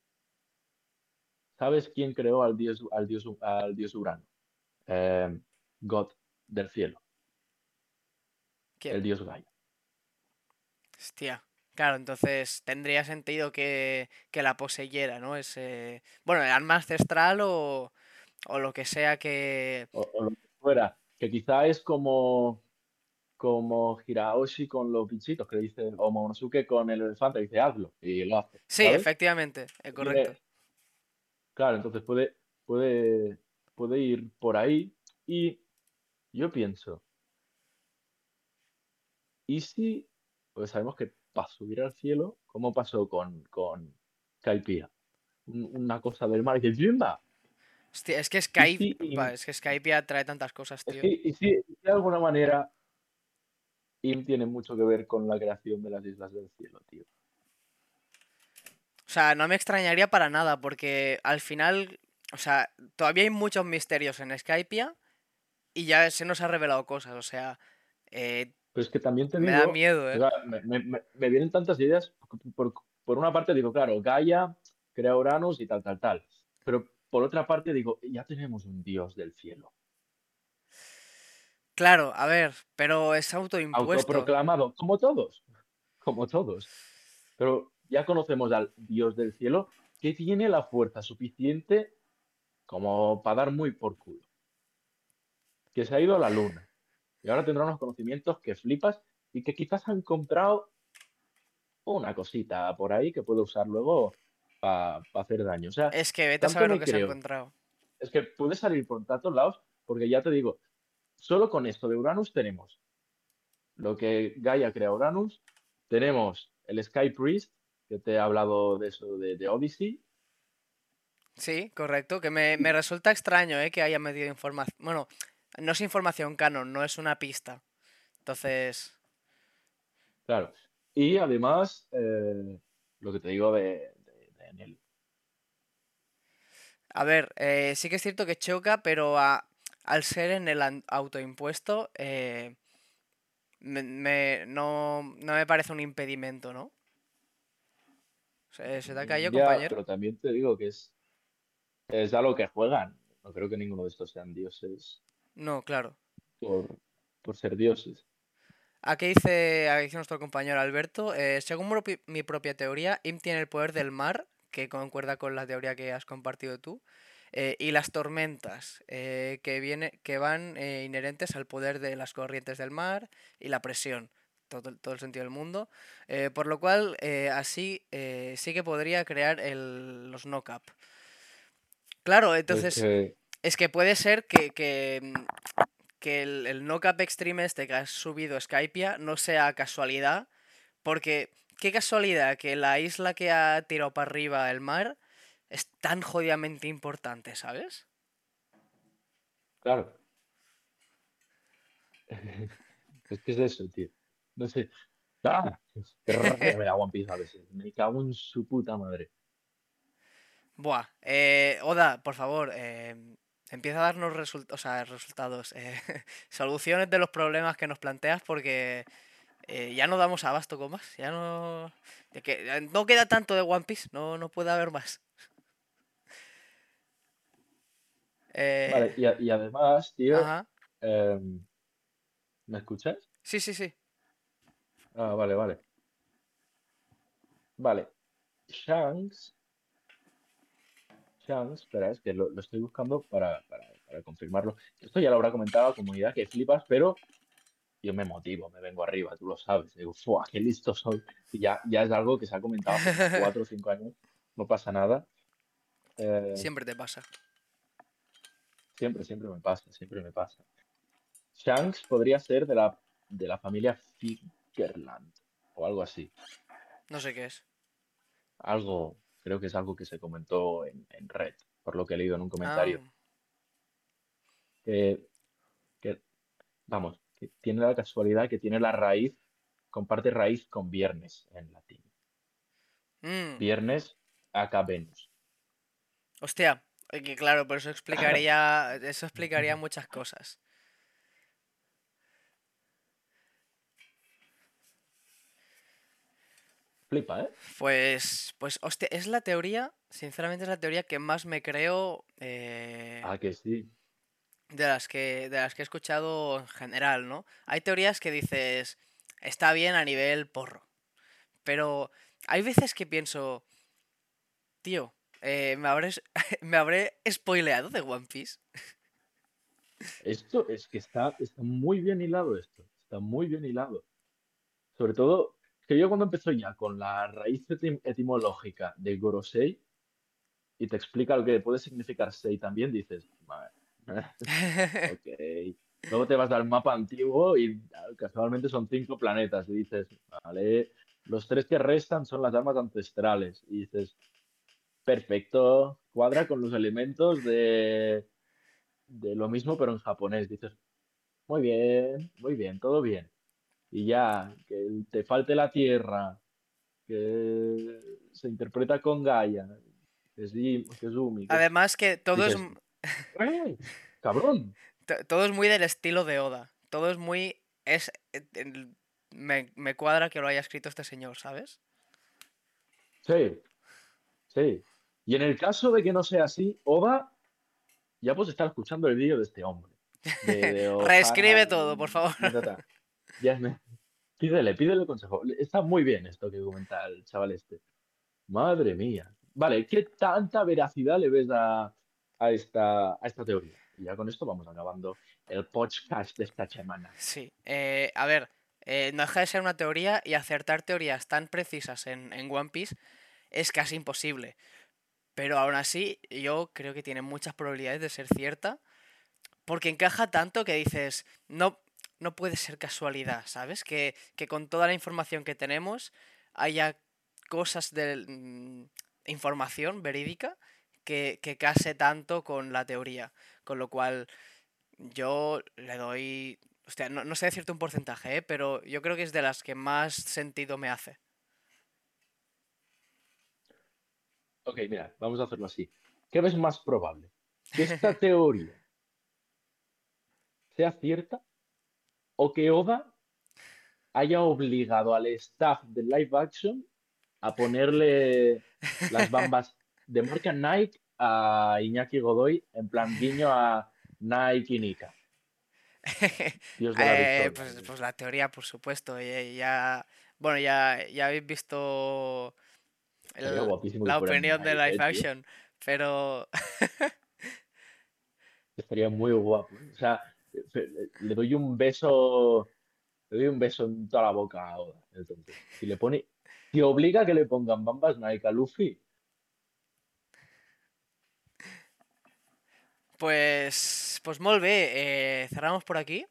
Speaker 1: ¿Sabes quién creó al dios, al dios, al dios Urano? Eh, God del cielo,
Speaker 2: ¿Quién?
Speaker 1: el dios Gaia.
Speaker 2: Hostia. Claro, entonces tendría sentido que, que la poseyera, ¿no? Ese. Bueno, el alma ancestral o, o lo que sea que.
Speaker 1: O, o lo que fuera. Que quizá es como, como Hiraoshi con los bichitos, que le dice, o Momonosuke con el elefante, que dice, hazlo, y lo hace.
Speaker 2: Sí,
Speaker 1: ¿sabes?
Speaker 2: efectivamente,
Speaker 1: Tiene-
Speaker 2: correcto.
Speaker 1: Claro, entonces puede, puede, puede ir por ahí. Y yo pienso, ¿y si, pues sabemos que para subir al cielo, ¿cómo pasó con, con Skypiea? Un- Una cosa del mar, y dice, ¡Yimba!
Speaker 2: Hostia, es que Skype. va, es que Skype ya trae tantas cosas,
Speaker 1: Es
Speaker 2: tío.
Speaker 1: que, y si, y si de alguna manera Tiene mucho que ver con la creación de las islas del cielo, tío.
Speaker 2: O sea, no me extrañaría para nada, porque al final. O sea, todavía hay muchos misterios en Skypiea y ya se nos ha revelado cosas. O sea, eh,
Speaker 1: Pero es que también te
Speaker 2: me da miedo, ¿eh?
Speaker 1: o sea, me, me- me- me vienen tantas ideas. Por, por una parte digo, claro, Gaia crea Uranus y tal, tal, tal. Pero por otra parte digo, ya tenemos un dios del cielo.
Speaker 2: Claro, a ver, pero es autoimpuesto.
Speaker 1: Autoproclamado, como todos. Como todos. Pero ya conocemos al dios del cielo que tiene la fuerza suficiente como para dar muy por culo. Que se ha ido a la luna. Y ahora tendrá unos conocimientos que flipas y que quizás ha encontrado una cosita por ahí que puede usar luego para hacer daño. O sea,
Speaker 2: Es que vete a saber lo que se ha encontrado.
Speaker 1: es que puede salir por tantos lados, porque ya te digo, solo con esto de Uranus tenemos lo que Gaia crea Uranus, tenemos el Sky Priest, que te he hablado de eso de, de Odyssey,
Speaker 2: Sí, correcto. Que me, me resulta extraño, ¿eh? Que haya metido información. Bueno, no es información canon, no es una pista. Entonces.
Speaker 1: Claro. Y además, eh, lo que te digo de, de.
Speaker 2: A ver, eh, sí que es cierto que choca, pero a- al ser en el autoimpuesto, eh, me, me- no, no me parece un impedimento, ¿no? ¿Se, se te ha caído,
Speaker 1: Ya,
Speaker 2: compañero?
Speaker 1: pero también te digo que es, es a lo que juegan. No creo que ninguno de estos sean dioses
Speaker 2: No, claro.
Speaker 1: por, por ser dioses.
Speaker 2: Aquí dice, aquí dice nuestro compañero Alberto, eh, según mi propia teoría, Im tiene el poder del mar, que concuerda con la teoría que has compartido tú, eh, y las tormentas, eh, que, viene, que van eh, inherentes al poder de las corrientes del mar y la presión, todo, el- todo el sentido del mundo, por lo cual así sí que podría crear el, los knock-up. Claro,
Speaker 1: Es
Speaker 2: entonces es que puede ser que, que, mm, que el, el knock-up extreme este que has subido Skypia no sea casualidad, porque qué casualidad que la isla que ha tirado para arriba el mar es tan jodidamente importante, ¿sabes?
Speaker 1: claro, es que es eso, tío. No sé. ¡Ah! Qué rabia me da One Piece a veces. Me cago en su puta madre.
Speaker 2: Buah, eh, Oda, por favor, eh, empieza a darnos result- o sea, resultados, eh, soluciones de los problemas que nos planteas porque ya no damos abasto con más, ya no... de que, no queda tanto de One Piece, no, no puede haber más. Eh,
Speaker 1: Vale, y, a- y además, tío, em, ¿me escuchas?
Speaker 2: sí, sí, sí.
Speaker 1: Ah, vale, vale. Vale. Shanks. Shanks, espera, es que lo, lo estoy buscando para, para, para confirmarlo. Esto ya lo habrá comentado la comunidad que flipas, pero yo me motivo, me vengo arriba, tú lo sabes. Digo, ¡fua! ¡Qué listo soy! Y ya, ya es algo que se ha comentado hace cuatro o cinco años, no pasa nada. Eh,
Speaker 2: Siempre te pasa.
Speaker 1: Siempre, siempre me pasa, siempre me pasa. Shanks podría ser de la, de la familia Figerland o algo así.
Speaker 2: No sé qué es.
Speaker 1: Algo, creo que es algo que se comentó en, en Red, por lo que he leído en un
Speaker 2: Ah,
Speaker 1: comentario. Que, que, vamos, que tiene la casualidad que tiene la raíz, comparte raíz con viernes en latín.
Speaker 2: mm,
Speaker 1: Viernes, acá Venus.
Speaker 2: hostia, que claro, pero eso explicaría, eso explicaría muchas cosas.
Speaker 1: Flipa, ¿eh?
Speaker 2: Pues, pues, hostia, es la teoría, sinceramente es la teoría que más me creo eh,
Speaker 1: Ah, que sí.
Speaker 2: de las que, de las que he escuchado en general, ¿no? Hay teorías que dices, está bien a nivel porro, pero hay veces que pienso, tío, eh, ¿me habré, me habré spoileado de One Piece?
Speaker 1: Esto es que está, está muy bien hilado esto. Está muy bien hilado. Sobre todo, que yo cuando empezó ya con la raíz etim- etimológica de Gorosei y te explica lo que puede significar Sei también, dices, "Vale, ok. Luego te vas al mapa antiguo y casualmente son cinco planetas y dices, vale, los tres que restan son las armas ancestrales y dices, perfecto, cuadra con los elementos de, de lo mismo pero en japonés. Dices, muy bien, muy bien, todo bien. Y ya, que te falte la tierra, que se interpreta con Gaia, que es, que es Umi, que
Speaker 2: Además que todo es,
Speaker 1: ¡eh! ¡Cabrón!
Speaker 2: todo es muy del estilo de Oda, todo es muy... Es, eh, me, me cuadra que lo haya escrito este señor, ¿sabes?
Speaker 1: Sí, sí. Y en el caso de que no sea así, Oda, ya puedes estar escuchando el vídeo de este hombre. De, de Ohara
Speaker 2: Reescribe todo, por favor.
Speaker 1: Ya me- Pídele, pídele consejo. Está muy bien esto que comenta el chaval este. Madre mía. Vale, ¿qué tanta veracidad le ves a, a esta, a esta teoría? Y ya con esto vamos acabando el podcast de esta semana.
Speaker 2: Sí, eh, a ver, eh, no deja de ser una teoría y acertar teorías tan precisas en, en One Piece es casi imposible. Pero aún así, yo creo que tiene muchas probabilidades de ser cierta porque encaja tanto que dices, no, no puede ser casualidad, ¿sabes? Que, que con toda la información que tenemos haya cosas de mm, información verídica que, que case tanto con la teoría. Con lo cual, yo le doy. Hostia, no, no sé decirte un porcentaje, ¿eh? pero yo creo que es de las que más sentido me hace.
Speaker 1: Ok, mira, vamos a hacerlo así. ¿Qué ves más probable? ¿Que esta teoría sea cierta o que Oda haya obligado al staff de live action a ponerle las bambas de marca Nike a Iñaki Godoy en plan guiño a Nike y Nika? Dios de la
Speaker 2: Eh,
Speaker 1: victoria.
Speaker 2: pues, pues la teoría, por supuesto. Ya, ya- bueno, ya, ya habéis visto el- la opinión de live
Speaker 1: eh, tío.
Speaker 2: action, pero
Speaker 1: Estaría muy guapo. O sea, le doy un beso, le doy un beso en toda la boca a Oda. Si le pone, si obliga a que le pongan bambas Nike a Luffy,
Speaker 2: pues, pues molt bé, eh, cerramos por aquí.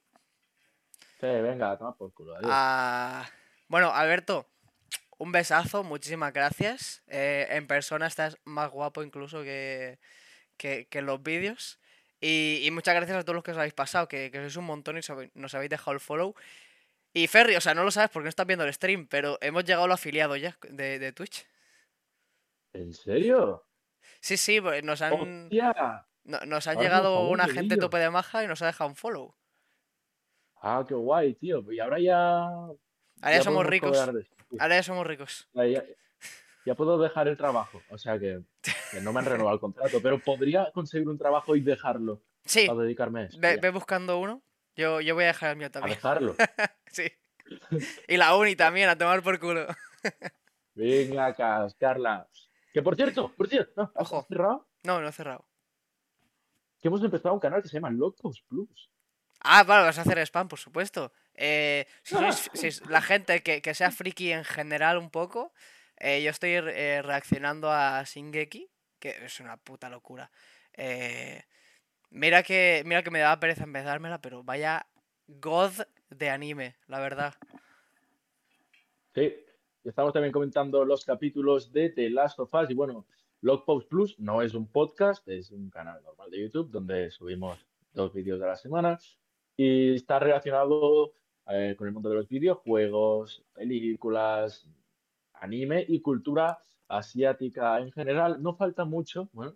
Speaker 1: sí, venga, toma por culo, adiós.
Speaker 2: Ah, bueno, Alberto, un besazo, muchísimas gracias. Eh, en persona estás más guapo incluso que, que, que en los vídeos. Y, y muchas gracias a todos los que os habéis pasado, que, que sois un montón y nos habéis dejado el follow. Y Ferry, o sea, no lo sabes porque no estás viendo el stream, pero hemos llegado al afiliado ya de, de Twitch.
Speaker 1: ¿En serio?
Speaker 2: Sí, sí, pues nos han,
Speaker 1: ¡Hostia!
Speaker 2: no- nos ha llegado
Speaker 1: vamos
Speaker 2: una gente tope de maja y nos ha dejado un follow.
Speaker 1: Ah, qué guay, tío. Y ahora ya,
Speaker 2: Ahora ya
Speaker 1: ya
Speaker 2: somos ricos.
Speaker 1: de.
Speaker 2: Ahora ya somos ricos.
Speaker 1: Ya, ya- ya puedo dejar el trabajo. O sea que, que no me han renovado el contrato, pero podría conseguir un trabajo y dejarlo
Speaker 2: Sí,
Speaker 1: para dedicarme a esto.
Speaker 2: ve, buscando uno. Yo, yo voy a dejar el mío
Speaker 1: A
Speaker 2: también.
Speaker 1: dejarlo.
Speaker 2: Sí. Y la uni también, a tomar por culo.
Speaker 1: Venga, Carla. Que por cierto, por cierto, no, ¿has
Speaker 2: Ojo.
Speaker 1: cerrado?
Speaker 2: No, no he cerrado.
Speaker 1: Que hemos empezado un canal que se llama Locos Plus.
Speaker 2: Ah, vale, vas a hacer spam, por supuesto. Eh, si sois- si es la gente que, que sea friki en general un poco, eh, yo estoy eh, reaccionando a Shingeki, que es una puta locura. Mira que mira que me daba pereza empezármela, pero vaya god de anime, la verdad.
Speaker 1: Sí. Estamos también comentando los capítulos de The Last of Us. Y bueno, Logpost Plus no es un podcast, es un canal normal de YouTube donde subimos dos vídeos a la semana. Y está relacionado eh, con el mundo de los videojuegos, películas, anime y cultura asiática en general. No falta mucho, bueno,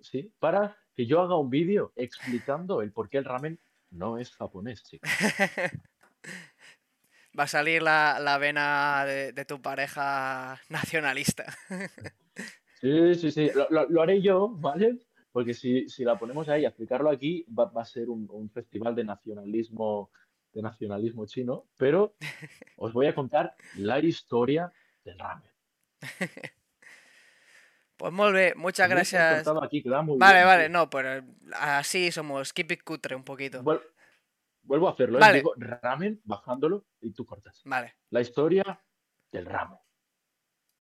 Speaker 1: sí, para que yo haga un vídeo explicando el por qué el ramen no es japonés, chicos.
Speaker 2: Va a salir la, la vena de, de tu pareja nacionalista.
Speaker 1: Sí, sí, sí, lo, lo- lo haré yo, ¿vale? Porque si, si la ponemos ahí a explicarlo aquí, va, va a ser un, un festival de nacionalismo, de nacionalismo chino, pero os voy a contar la historia del ramen.
Speaker 2: Pues molt bé, muchas gracias.
Speaker 1: cortado aquí, queda muy
Speaker 2: Vale,
Speaker 1: bien,
Speaker 2: vale,
Speaker 1: tío.
Speaker 2: no, pero así somos, keep it cutre un poquito.
Speaker 1: Vuel- vuelvo a hacerlo, ¿eh? Digo ramen, bajándolo y tú cortas.
Speaker 2: Vale.
Speaker 1: La historia del ramen.